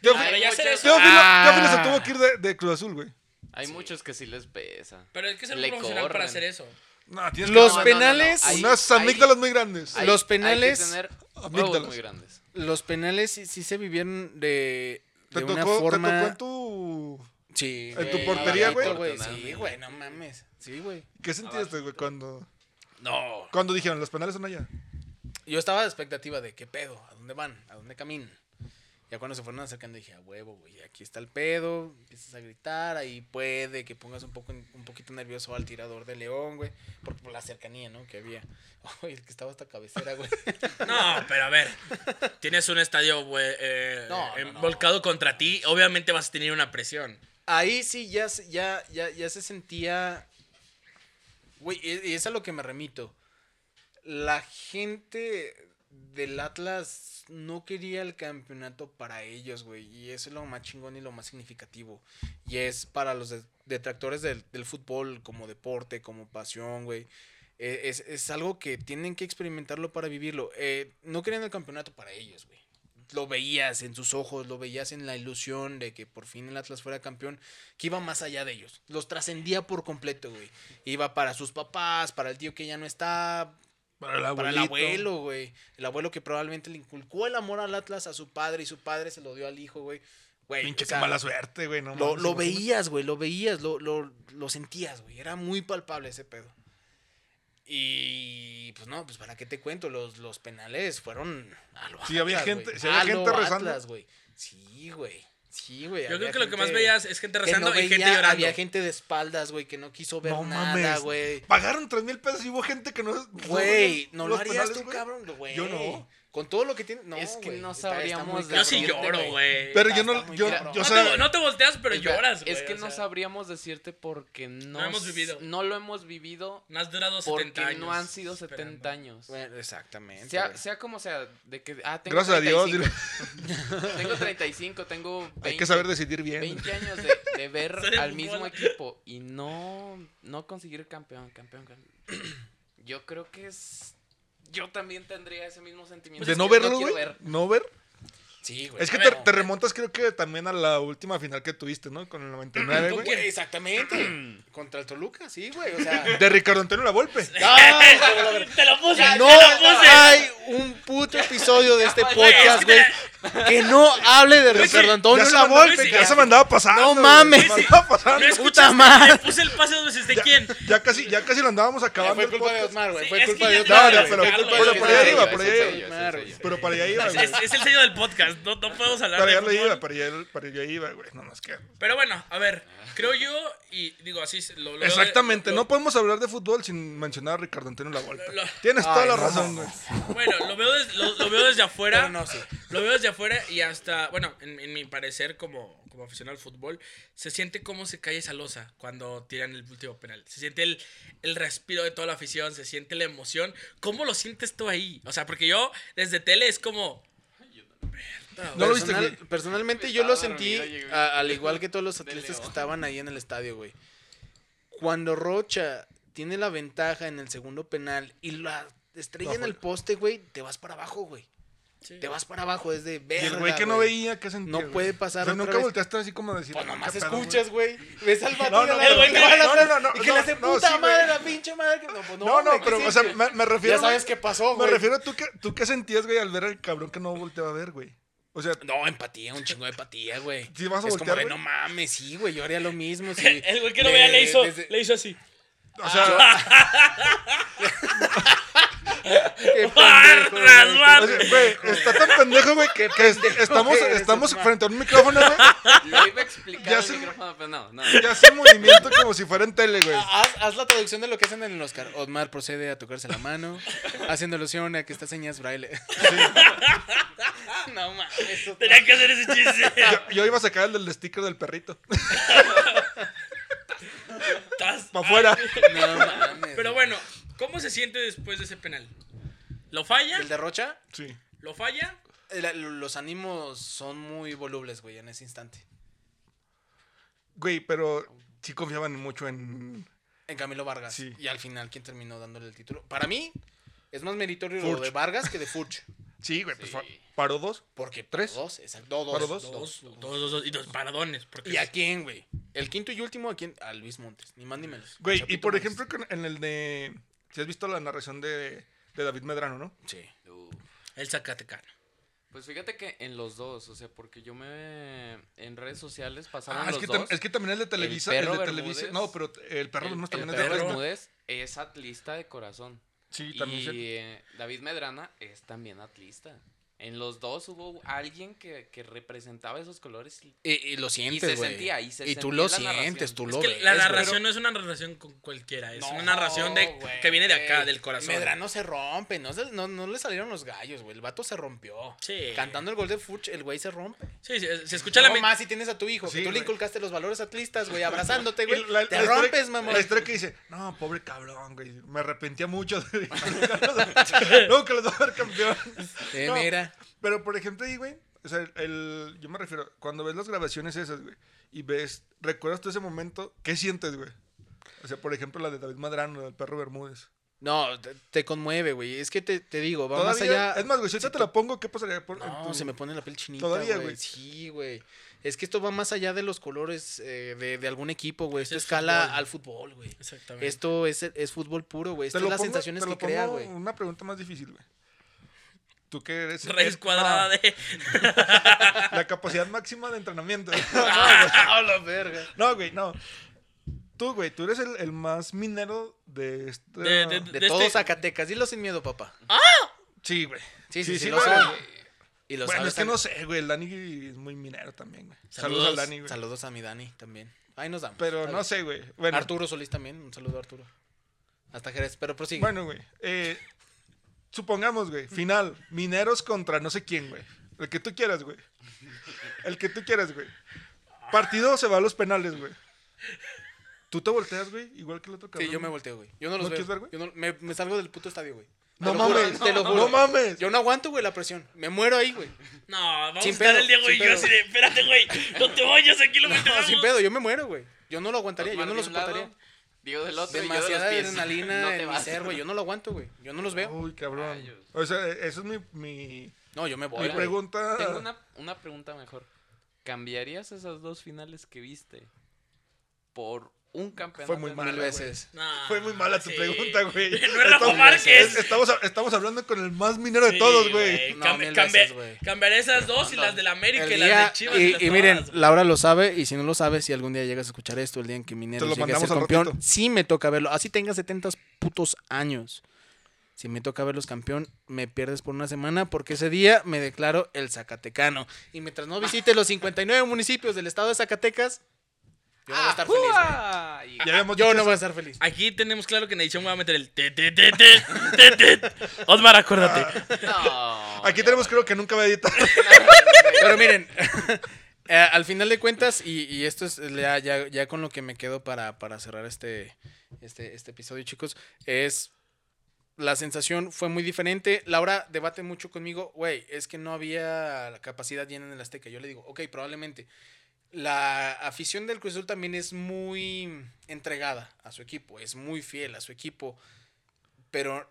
Yo, Pero ya hacer eso- Teófilo, Ah. Teófilo se tuvo que ir de, de Cruz Azul, güey. Hay muchos que sí les pesa. Pero hay que ser un profesional para hacer eso. No, tienes Los que no, no, penales, no, ahí- unas amígdalas muy grandes. Hay- Los hay que penales- tener Amígdalas. muy grandes. los penales sí, sí se vivieron de, Te de una tocó, te forma... tocó en tu... Sí, en tu portería, güey. Sí, güey, no mames. Sí, güey. ¿Qué sentiste, güey, cuando, No. cuando dijeron los penales son allá? Yo estaba de expectativa de qué pedo, a dónde van, a dónde caminan. Ya cuando se fueron acercando dije, a huevo, güey, aquí está el pedo, empiezas a gritar, ahí puede que pongas un poco un poquito nervioso al tirador de León, güey, por, por la cercanía, ¿no? Que había. Oye, el que estaba hasta cabecera, güey. No, pero a ver. Tienes un estadio, güey, eh, No, no, eh, no. volcado contra ti. Obviamente vas a tener una presión. Ahí sí ya, se- ya, ya, ya se sentía. Güey, y y es a lo que me remito. La gente del Atlas no quería el campeonato para ellos, güey. Y eso es lo más chingón y lo más significativo. Y es para los de- detractores del, del fútbol como deporte, como pasión, güey. Eh, Es, es algo que tienen que experimentarlo para vivirlo. Eh, no querían el campeonato para ellos, güey. Lo veías en sus ojos, lo veías en la ilusión de que por fin el Atlas fuera campeón, que iba más allá de ellos. Los trascendía por completo, güey. Iba para sus papás, para el tío que ya no está, Para el para el abuelo, güey. El abuelo que probablemente le inculcó el amor al Atlas a su padre y su padre se lo dio al hijo, güey. Güey, Pinche o sea, qué mala suerte, güey. No lo, lo veías, güey, lo veías, lo, lo, lo sentías, güey. Era muy palpable ese pedo. Y pues no, pues para qué te cuento, los, los penales fueron a lo Sí, había gente- sí había gente rezando. Güey. Sí, güey. Sí, güey. Yo creo que lo que más veías es gente que rezando no y gente llorando. Había gente de espaldas, güey, que no quiso ver No nada, güey. Pagaron tres mil pesos y hubo gente que no. Güey, no lo harías penales, tú, cabrón, güey. Yo no. Con todo lo que tiene. No, Es que güey, no está- está sabríamos muy de- Yo sí lloro, güey. Pero Está- yo no. está Yo, yo, no, o sea, te, no te volteas, pero Espera, lloras, güey. Es que o no sea, sabríamos decirte porque no, No hemos vivido. No lo hemos vivido No has durado porque 70 años. no han sido 70 esperando. años. Bueno, exactamente. Sea, sea como sea, de que ah, tengo Gracias a Dios. 35, tengo 35, tengo 20, Hay que saber decidir bien. 20 años de, de ver al mismo equipo y no, no conseguir campeón, campeón, campeón. Yo creo que es... Yo también tendría ese mismo sentimiento. De no verlo, güey. ver. No ver. Sí, güey. Es que te, remontas, creo que también a la última final que tuviste, ¿no? Con el 99, ¿Con güey. Exactamente. Contra el Toluca, sí, güey. O sea. De Ricardo Antonio La Volpe. ¡Ay, hijo de la verga! Te lo puse, No te lo puse. hay un puto episodio de este podcast, güey, que no hable de Ricardo Antonio ya se La me andaba- Volpe. Ya se me andaba pasando. No mames. Se me pasando. ¿No Puta madre. Le puse el pase dos veces. ¿De quién? Ya casi, ya casi lo andábamos Ya acabando. Fue culpa de. Osmar, güey. Sí, Fue culpa de ya Osmar. Pero- Fue Carlos, culpa de pero por iba, iba. Pero para allá iba, es el sello del podcast. No, no podemos hablar Para de allá fútbol. iba, para allá, para allá iba, güey. No más que. Pero bueno, a ver. Creo yo, y digo así. Lo, lo veo de- Exactamente, lo- no podemos hablar de fútbol sin mencionar a Ricardo Antonio La Volpe. Lo- Tienes Ay, toda la no razón, güey. Bueno, lo veo, des- lo, lo veo desde afuera. Pero no, sí. Lo veo desde afuera y hasta, bueno, en, en mi parecer como, como aficionado al fútbol, se siente cómo se cae esa losa cuando tiran el último penal. Se siente el, el respiro de toda la afición, se siente la emoción. ¿Cómo lo sientes tú ahí? O sea, porque yo desde tele es como... No lo viste, personalmente yo lo sentí, dormido, llegué. a- al igual que todos los atletas que estaban ahí en el estadio, güey. Cuando Rocha tiene la ventaja en el segundo penal y la estrella en el poste, güey, te vas para abajo, güey. Sí. Te vas para abajo, es de Y verga, el güey que no veía, ¿qué sentía? No puede pasar O sea, otra nunca vez. volteaste así como a decir. Pues "Ah, nomás qué pedo, güey". escuchas, güey. Ves al vato No, no, güey que no, sal- no, no, y que no, le hace no, puta sí, madre la pinche madre. que- No, pues no, No, no, güey, ¿qué pero, o sea, me, me refiero. Ya sabes qué pasó, Me güey. refiero a tú que, tú qué sentías, güey, al ver al cabrón que no volteaba a ver, güey. O sea, No, empatía, un chingo de empatía, güey. ¿Sí vas a es como de, güey? no mames, sí, güey, yo haría lo mismo. Si El güey que no le- veía le hizo, desde- le hizo así. o sea, Qué Barras, pendejo, güey. güey, está tan pendejo, güey, que, que est- estamos, eres, estamos Osmar. frente a un micrófono, güey. Lo iba a explicar Ya el se- micrófono, pero no, no. Y hace movimiento como si fuera en tele, güey. Haz, haz la traducción de lo que hacen en el Oscar. Osmar procede a tocarse la mano, haciendo alusión a que estas señas braille. no mames. Tenía que hacer ese chiste. Yo, yo iba a sacar el del sticker del perrito. Estás- Para afuera. No mames. Pero bueno, ¿cómo se siente después de ese penal? ¿Lo falla? ¿El de Rocha? Sí. ¿Lo falla? El- los ánimos son muy volubles, güey, en ese instante. Güey, pero sí confiaban mucho en. En Camilo Vargas. Sí. Y al final, ¿quién terminó dándole el título? Para mí, es más meritorio Furch. lo de Vargas que de Furch. Sí, güey, pues Sí. paró dos. Porque ¿Tres? Dos, exacto. Dos. ¿Para dos? Dos, dos, dos, dos, y dos paradones. Porque ¿Y a quién, güey? El quinto y último, ¿a quién? A Luis Montes, ni más ni menos. Güey, y por Montes. ejemplo, en el de. Si has visto la narración de, de David Medrano, ¿no? Sí. Uh, el Zacatecano. Pues fíjate que en los dos, o sea, porque yo me... En redes sociales pasaron Ah, es los que, dos. es que también el de Televisa. El, perro de Televisa. Bermúdez. No, pero el perro el, el también es perro de. Bermúdez es atlista de corazón. Sí, también. y se- eh, David Medrana es también atlista. En los dos hubo alguien que, que representaba esos colores y, Y, y lo y sientes, se güey. sentía, y se Y tú sentía lo la narración. sientes, tú Es lo que ves. la güey. narración no es una narración con cualquiera, es No, una narración de, güey. que viene de acá, del corazón. Medrano se rompe, no, se- no, no le salieron los gallos, güey. El vato se rompió. Sí. Cantando el gol de Furch, el güey se rompe. Sí, sí, se escucha la no mi- más si tienes a tu hijo, Sí, que tú le güey. inculcaste los valores atlistas, güey, abrazándote, güey. la- te la historia- rompes, mamón. La historia que dice, no, pobre cabrón, güey. Me arrepentía mucho de Luego que los va a ver campeón. Eh, No, mira. Pero por ejemplo ahí, güey. O sea, el, yo me refiero, cuando ves las grabaciones esas, güey, y ves, recuerdas tú ese momento, ¿qué sientes, güey? O sea, por ejemplo, la de David Madrano, del perro Bermúdez. No, te, te conmueve, güey. Es que te, te digo, va más allá. Es más, güey, si ahorita te la pongo, ¿qué pasaría? Por, No, tu- se me pone la piel chinita. Todavía, güey. Sí, güey. Es que esto va más allá de los colores eh, de, de algún equipo, güey. Esto es escala fútbol. al fútbol, güey. Exactamente. Esto es, es fútbol puro, güey. Esto es las pongo- sensaciones te que crea, güey. Una pregunta más difícil, güey. Tú que eres... Raíz es- cuadrada no, de. La capacidad máxima de entrenamiento. ¡Ah, la verga! No, güey, no. Tú, güey, tú eres el, el más minero de este... De- de- De, De todos este- Zacatecas. Dilo sin miedo, papá. Sí, güey. Sí, sí, sí, sí, lo eres. Y lo Bueno, sabes es que también. no sé, güey. El Dani es muy minero también, güey. Saludos, Saludos. al Dani, güey. Saludos a mi Dani también. Ahí nos damos. Pero no sé, güey. Bueno, Arturo Solís también. Un saludo a Arturo. Hasta Jerez. Pero prosigue. Bueno, güey. eh, supongamos, güey. Final. Mineros contra no sé quién, güey. El que tú quieras, güey. El que tú quieras, güey. Partido se va a los penales, güey. Tú te volteas, güey, igual que el otro cabrón. sí, yo me volteo, güey. Yo no los ¿No veo. quieres ver, güey? Yo no- me, me salgo del puto estadio, güey. No Te lo juro, mames. te lo no, juro. mames. Yo no aguanto, güey, la presión. Me muero ahí, güey. No, vamos Sin a estar pedo, el Diego y sin yo pedo. así de. Espérate, güey. No te vayas, aquí lo No, metemos. sin pedo, yo me muero, güey. Yo no lo aguantaría, yo no lo soportaría. Diego del otro y yo de Demasiada los pies. adrenalina No te en mi ser, güey. Yo no lo aguanto, güey. Yo no los veo. Uy, cabrón. O sea, eso es mi, mi, No, yo me voy. mi güey. pregunta. Tengo una, una pregunta mejor. ¿Cambiarías esas dos finales que viste por un campeonato? Fue muy de mala, Mil veces. No, Fue muy mala tu sí. pregunta, güey. No era Rafa Estamos- Márquez. Estamos, estamos hablando con el más minero de Sí, todos, güey. No. Cambiaré esas dos y las del América El y las de Chivas. y, las y miren, todas. Laura lo sabe, y si no lo sabe, si algún día llegas a escuchar esto, el día en que lo llegue a ser campeón, ratito. sí me toca verlo. Así tenga 70 putos años. Si me toca verlos campeón, me pierdes por una semana porque ese día me declaro el Zacatecano. Y mientras no visite los 59 municipios del estado de Zacatecas, yo no voy a estar feliz. Ya habíamos Yo dicho no voy a estar feliz. Aquí tenemos claro que en edición voy a meter el te te te te te te. Osmar, acuérdate. No. Aquí tenemos creo que nunca va a editar. Pero miren, eh, al final de cuentas, y, y esto es ya, ya, ya con lo que me quedo para, para cerrar este, este, este episodio, chicos, es la sensación fue muy diferente. Laura debate mucho conmigo, güey, es que no había la capacidad llena en el Azteca. Yo le digo, ok, probablemente. La afición del Cruz Azul también es muy entregada a su equipo, es muy fiel a su equipo, pero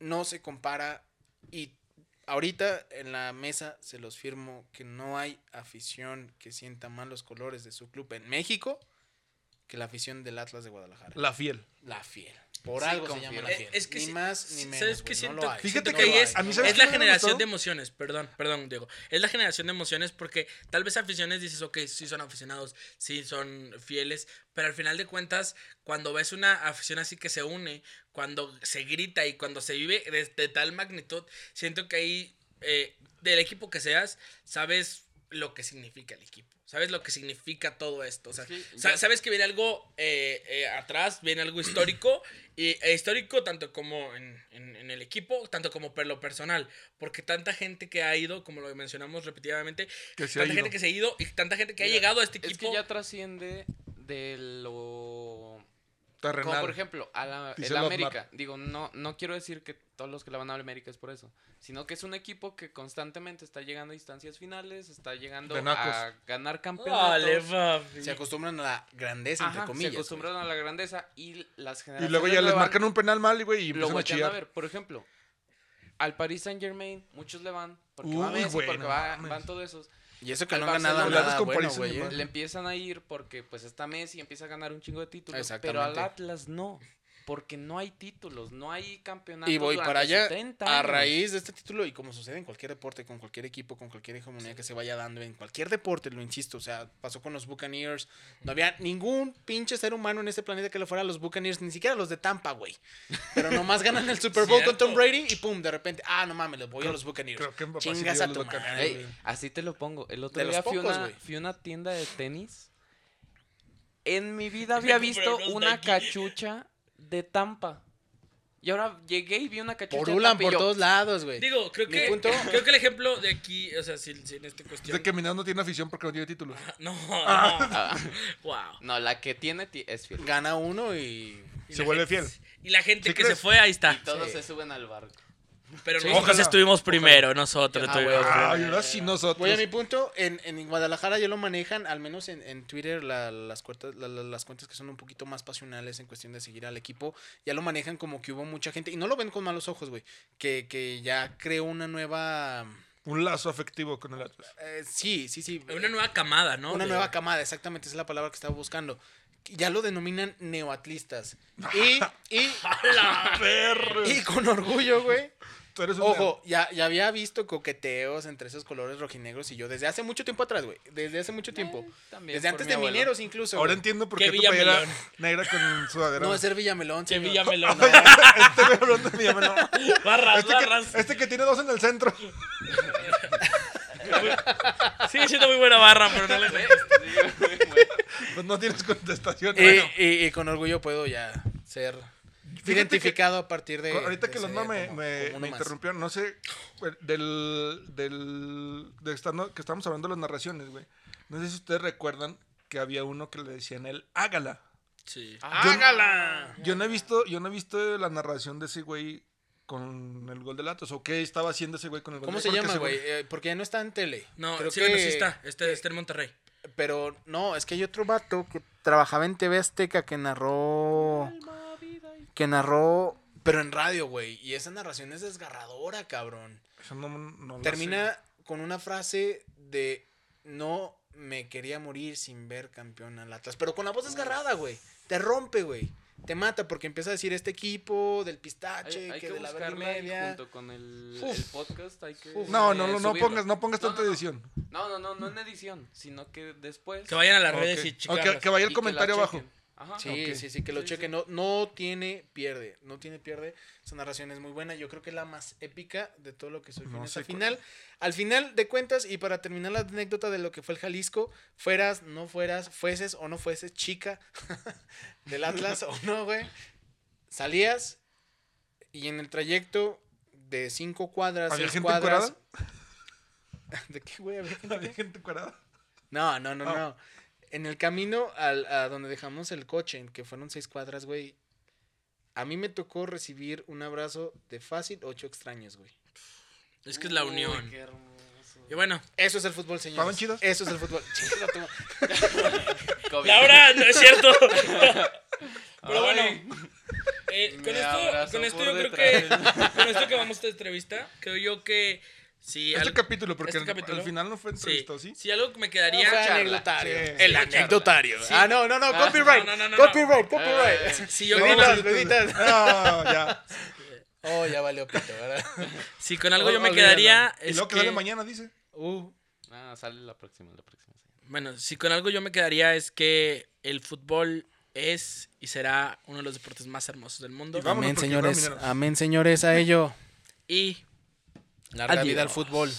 no se compara y ahorita en la mesa se los firmo que no hay afición que sienta más los colores de su club en México que la afición del Atlas de Guadalajara. La fiel. La fiel. Por Sí, algo se llama la fiel. es que ni más ni menos. ¿sabes no siento? lo hay. Fíjate Siento que no es, hay, a mí no ¿sabes es la gustó? generación de emociones, perdón, perdón, Diego. Es la generación de emociones porque tal vez aficiones dices, ok, sí son aficionados, sí son fieles, pero al final de cuentas, cuando ves una afición así que se une, cuando se grita y cuando se vive de, de tal magnitud, siento que ahí, eh, del equipo que seas, sabes lo que significa el equipo. Sabes lo que significa todo esto. O sea, Es ya- sabes que viene algo eh, eh, atrás, viene algo histórico. Y e histórico tanto como en, en- en el equipo, tanto como por lo personal. Porque tanta gente que ha ido, como lo mencionamos repetidamente, Que se ha tanta gente que se ha ido y tanta gente que ha llegado a este Es equipo. que ya trasciende de lo Terrenal. Como por ejemplo, a la, el. América. Digo, no, no quiero decir que todos los que le van a América es por eso. Sino que es un equipo que constantemente está llegando a instancias finales, está llegando a ganar campeonatos. Vale. Se acostumbran a la grandeza, entre comillas. se acostumbran a la grandeza y las Y generaciones luego ya les marcan un penal mal, y güey, y lo empiezan a ver. Por ejemplo, al Paris Saint Germain, muchos le van porque Uy, va Messi, porque va- van todos esos. Y eso que no han ganado nada bueno, güey. ¿eh? Le empiezan a ir porque pues está Messi y empieza a ganar un chingo de títulos. Pero al Atlas no. Porque no hay títulos, no hay campeonatos. Y voy para allá 70 a raíz de este título y como sucede en cualquier deporte, con cualquier equipo, con cualquier hegemonía que se vaya dando en cualquier deporte, lo insisto, o sea, pasó con los Buccaneers, no había ningún pinche ser humano en este planeta que le fuera a los Buccaneers, ni siquiera los de Tampa, güey. Pero nomás ganan el Super Bowl con. Tom Brady y pum, de repente, ah, no mames, les voy a los Buccaneers. creo que sí Chingas a tu madre, Ey, así te lo pongo. El otro De día fui, a pocos, una, güey. fui a una tienda de tenis. En mi vida había visto una cachucha de Tampa. Y ahora llegué y vi una cachucha de Porulan por yo, todos lados, güey. Digo, creo que, punto- creo que el ejemplo de aquí, o sea, si, si en esta Es cuestión. de que Minado no tiene afición porque no tiene títulos. No, no. Ah, wow. no, la que tiene ti- es fiel. Gana uno y... Y Se vuelve gente- fiel. Y la gente ¿Sí que crees? se fue, ahí está. Y todos Sí. se suben al barco. Pero Sí. nosotros estuvimos primero, nosotros Ah, estuvimos bueno. primero. Ay, ahora sí nosotros. Voy a mi punto, en, en Guadalajara ya lo manejan, al menos en, en Twitter, la- las, cuentas, la- la- las cuentas que son un poquito más pasionales en cuestión de seguir al equipo, ya lo manejan como que hubo mucha gente, y no lo ven con malos ojos, güey, que, que ya creó una nueva... Un lazo afectivo con el Atlas. eh, sí, sí, sí. Una nueva camada, ¿no? Una De- nueva camada, exactamente, esa es la palabra que estaba buscando. Ya lo denominan neoatlistas. Y, y, y con orgullo, güey. Tú eres un Ojo, ya, ya había visto coqueteos entre esos colores rojinegros y yo desde hace mucho tiempo atrás, güey. Desde hace mucho tiempo. Eh, también Desde antes mi de abuelo. mineros incluso. Ahora güey. entiendo por Qué qué tu playera negra con sudadera. No, es ser Villamelón. Que señor. Villamelón. No, Este güey hablando de Villamelón. Barras, Este barras. que, este que tiene dos en el centro. Sigue siendo muy buena barra, pero no le Pues no tienes contestación. Y, Bueno, y- y con orgullo puedo ya ser Fíjate identificado a partir de. ahorita de que los ser me, como- me, como interrumpieron, no sé, del, del, de estando, que estamos hablando de las narraciones, güey. No sé si ustedes recuerdan que había uno que le decían él, hágala. Sí. ¡Hágala! Yo no he visto, yo no he visto la narración de ese güey con el gol de Latos. ¿O qué estaba haciendo ese güey con el gol ¿Cómo de se Porque llama, güey? Eh, porque ya no está en tele. No, Creo sí, que- bueno, sí está. Este está en Monterrey. Pero no, es que hay otro vato que trabajaba en TV Azteca que narró. Que narró. Pero en radio, güey. Y esa narración es desgarradora, cabrón. Eso no- no Termina sé. con una frase de no me quería morir sin ver campeón al Atlas. Pero con la voz desgarrada, güey. Te rompe, güey. Te mata porque empieza a decir este equipo del pistache, Hay, hay que, que de la verga media. junto con el, Uf. el podcast. Hay que, Uf. No, no, no, no pongas, no pongas No, tanta no, no. edición. No, no, no, no en edición, sino que después. Que vayan a las Ok. redes y O checarlas. que, que vaya el comentario abajo. chequen. Ajá. Sí, sí, sí, que lo Sí, chequen. sí. No, no tiene pierde. No tiene pierde. Esa narración es muy buena. Yo creo que es la más épica de todo lo que soy No sé final. Al final de cuentas, y para terminar la anécdota de lo que fue el Jalisco, fueras, no fueras, fueses o no fueses chica del Atlas o no, güey. Salías y en el trayecto de cinco cuadras, ¿Había seis gente cuadras. ¿De qué, güey? ¿Había gente Había gente. No, no, no, no. En el camino al, a donde dejamos el coche, en que fueron seis cuadras, güey. A mí me tocó recibir un abrazo de fácil ocho extraños, güey. Es que es la Uy, unión. qué hermoso. Y bueno, Eso es el fútbol, señores. ¿Estaban chidos? Eso es el fútbol. Laura, no es cierto. Pero bueno, eh, con esto, con esto yo creo que con esto que vamos a esta entrevista, creo yo que si Este al- capítulo, porque este al- capítulo. al final no fue sí, entrevista, ¿sí? si algo que me No, quedaría fue charla. anecdotario. Sí, el sí, anecdotario. Sí. Ah, no, no, no. Ah, Copyright. no, no, no, no. copyright, copyright. Eh, si yo Lo No, editas, no, lo editas. No, ya. Oh, ya valió pito, ¿verdad? si con algo yo me quedaría Y es luego que que sale mañana, dice. Uh, Ah, sale la próxima, la próxima. sí. bueno, si con algo yo me quedaría es que el fútbol es y será uno de los deportes más hermosos del mundo vámonos, amén, señores. Amén, señores, a ello. y Larga vida al Adiós. fútbol.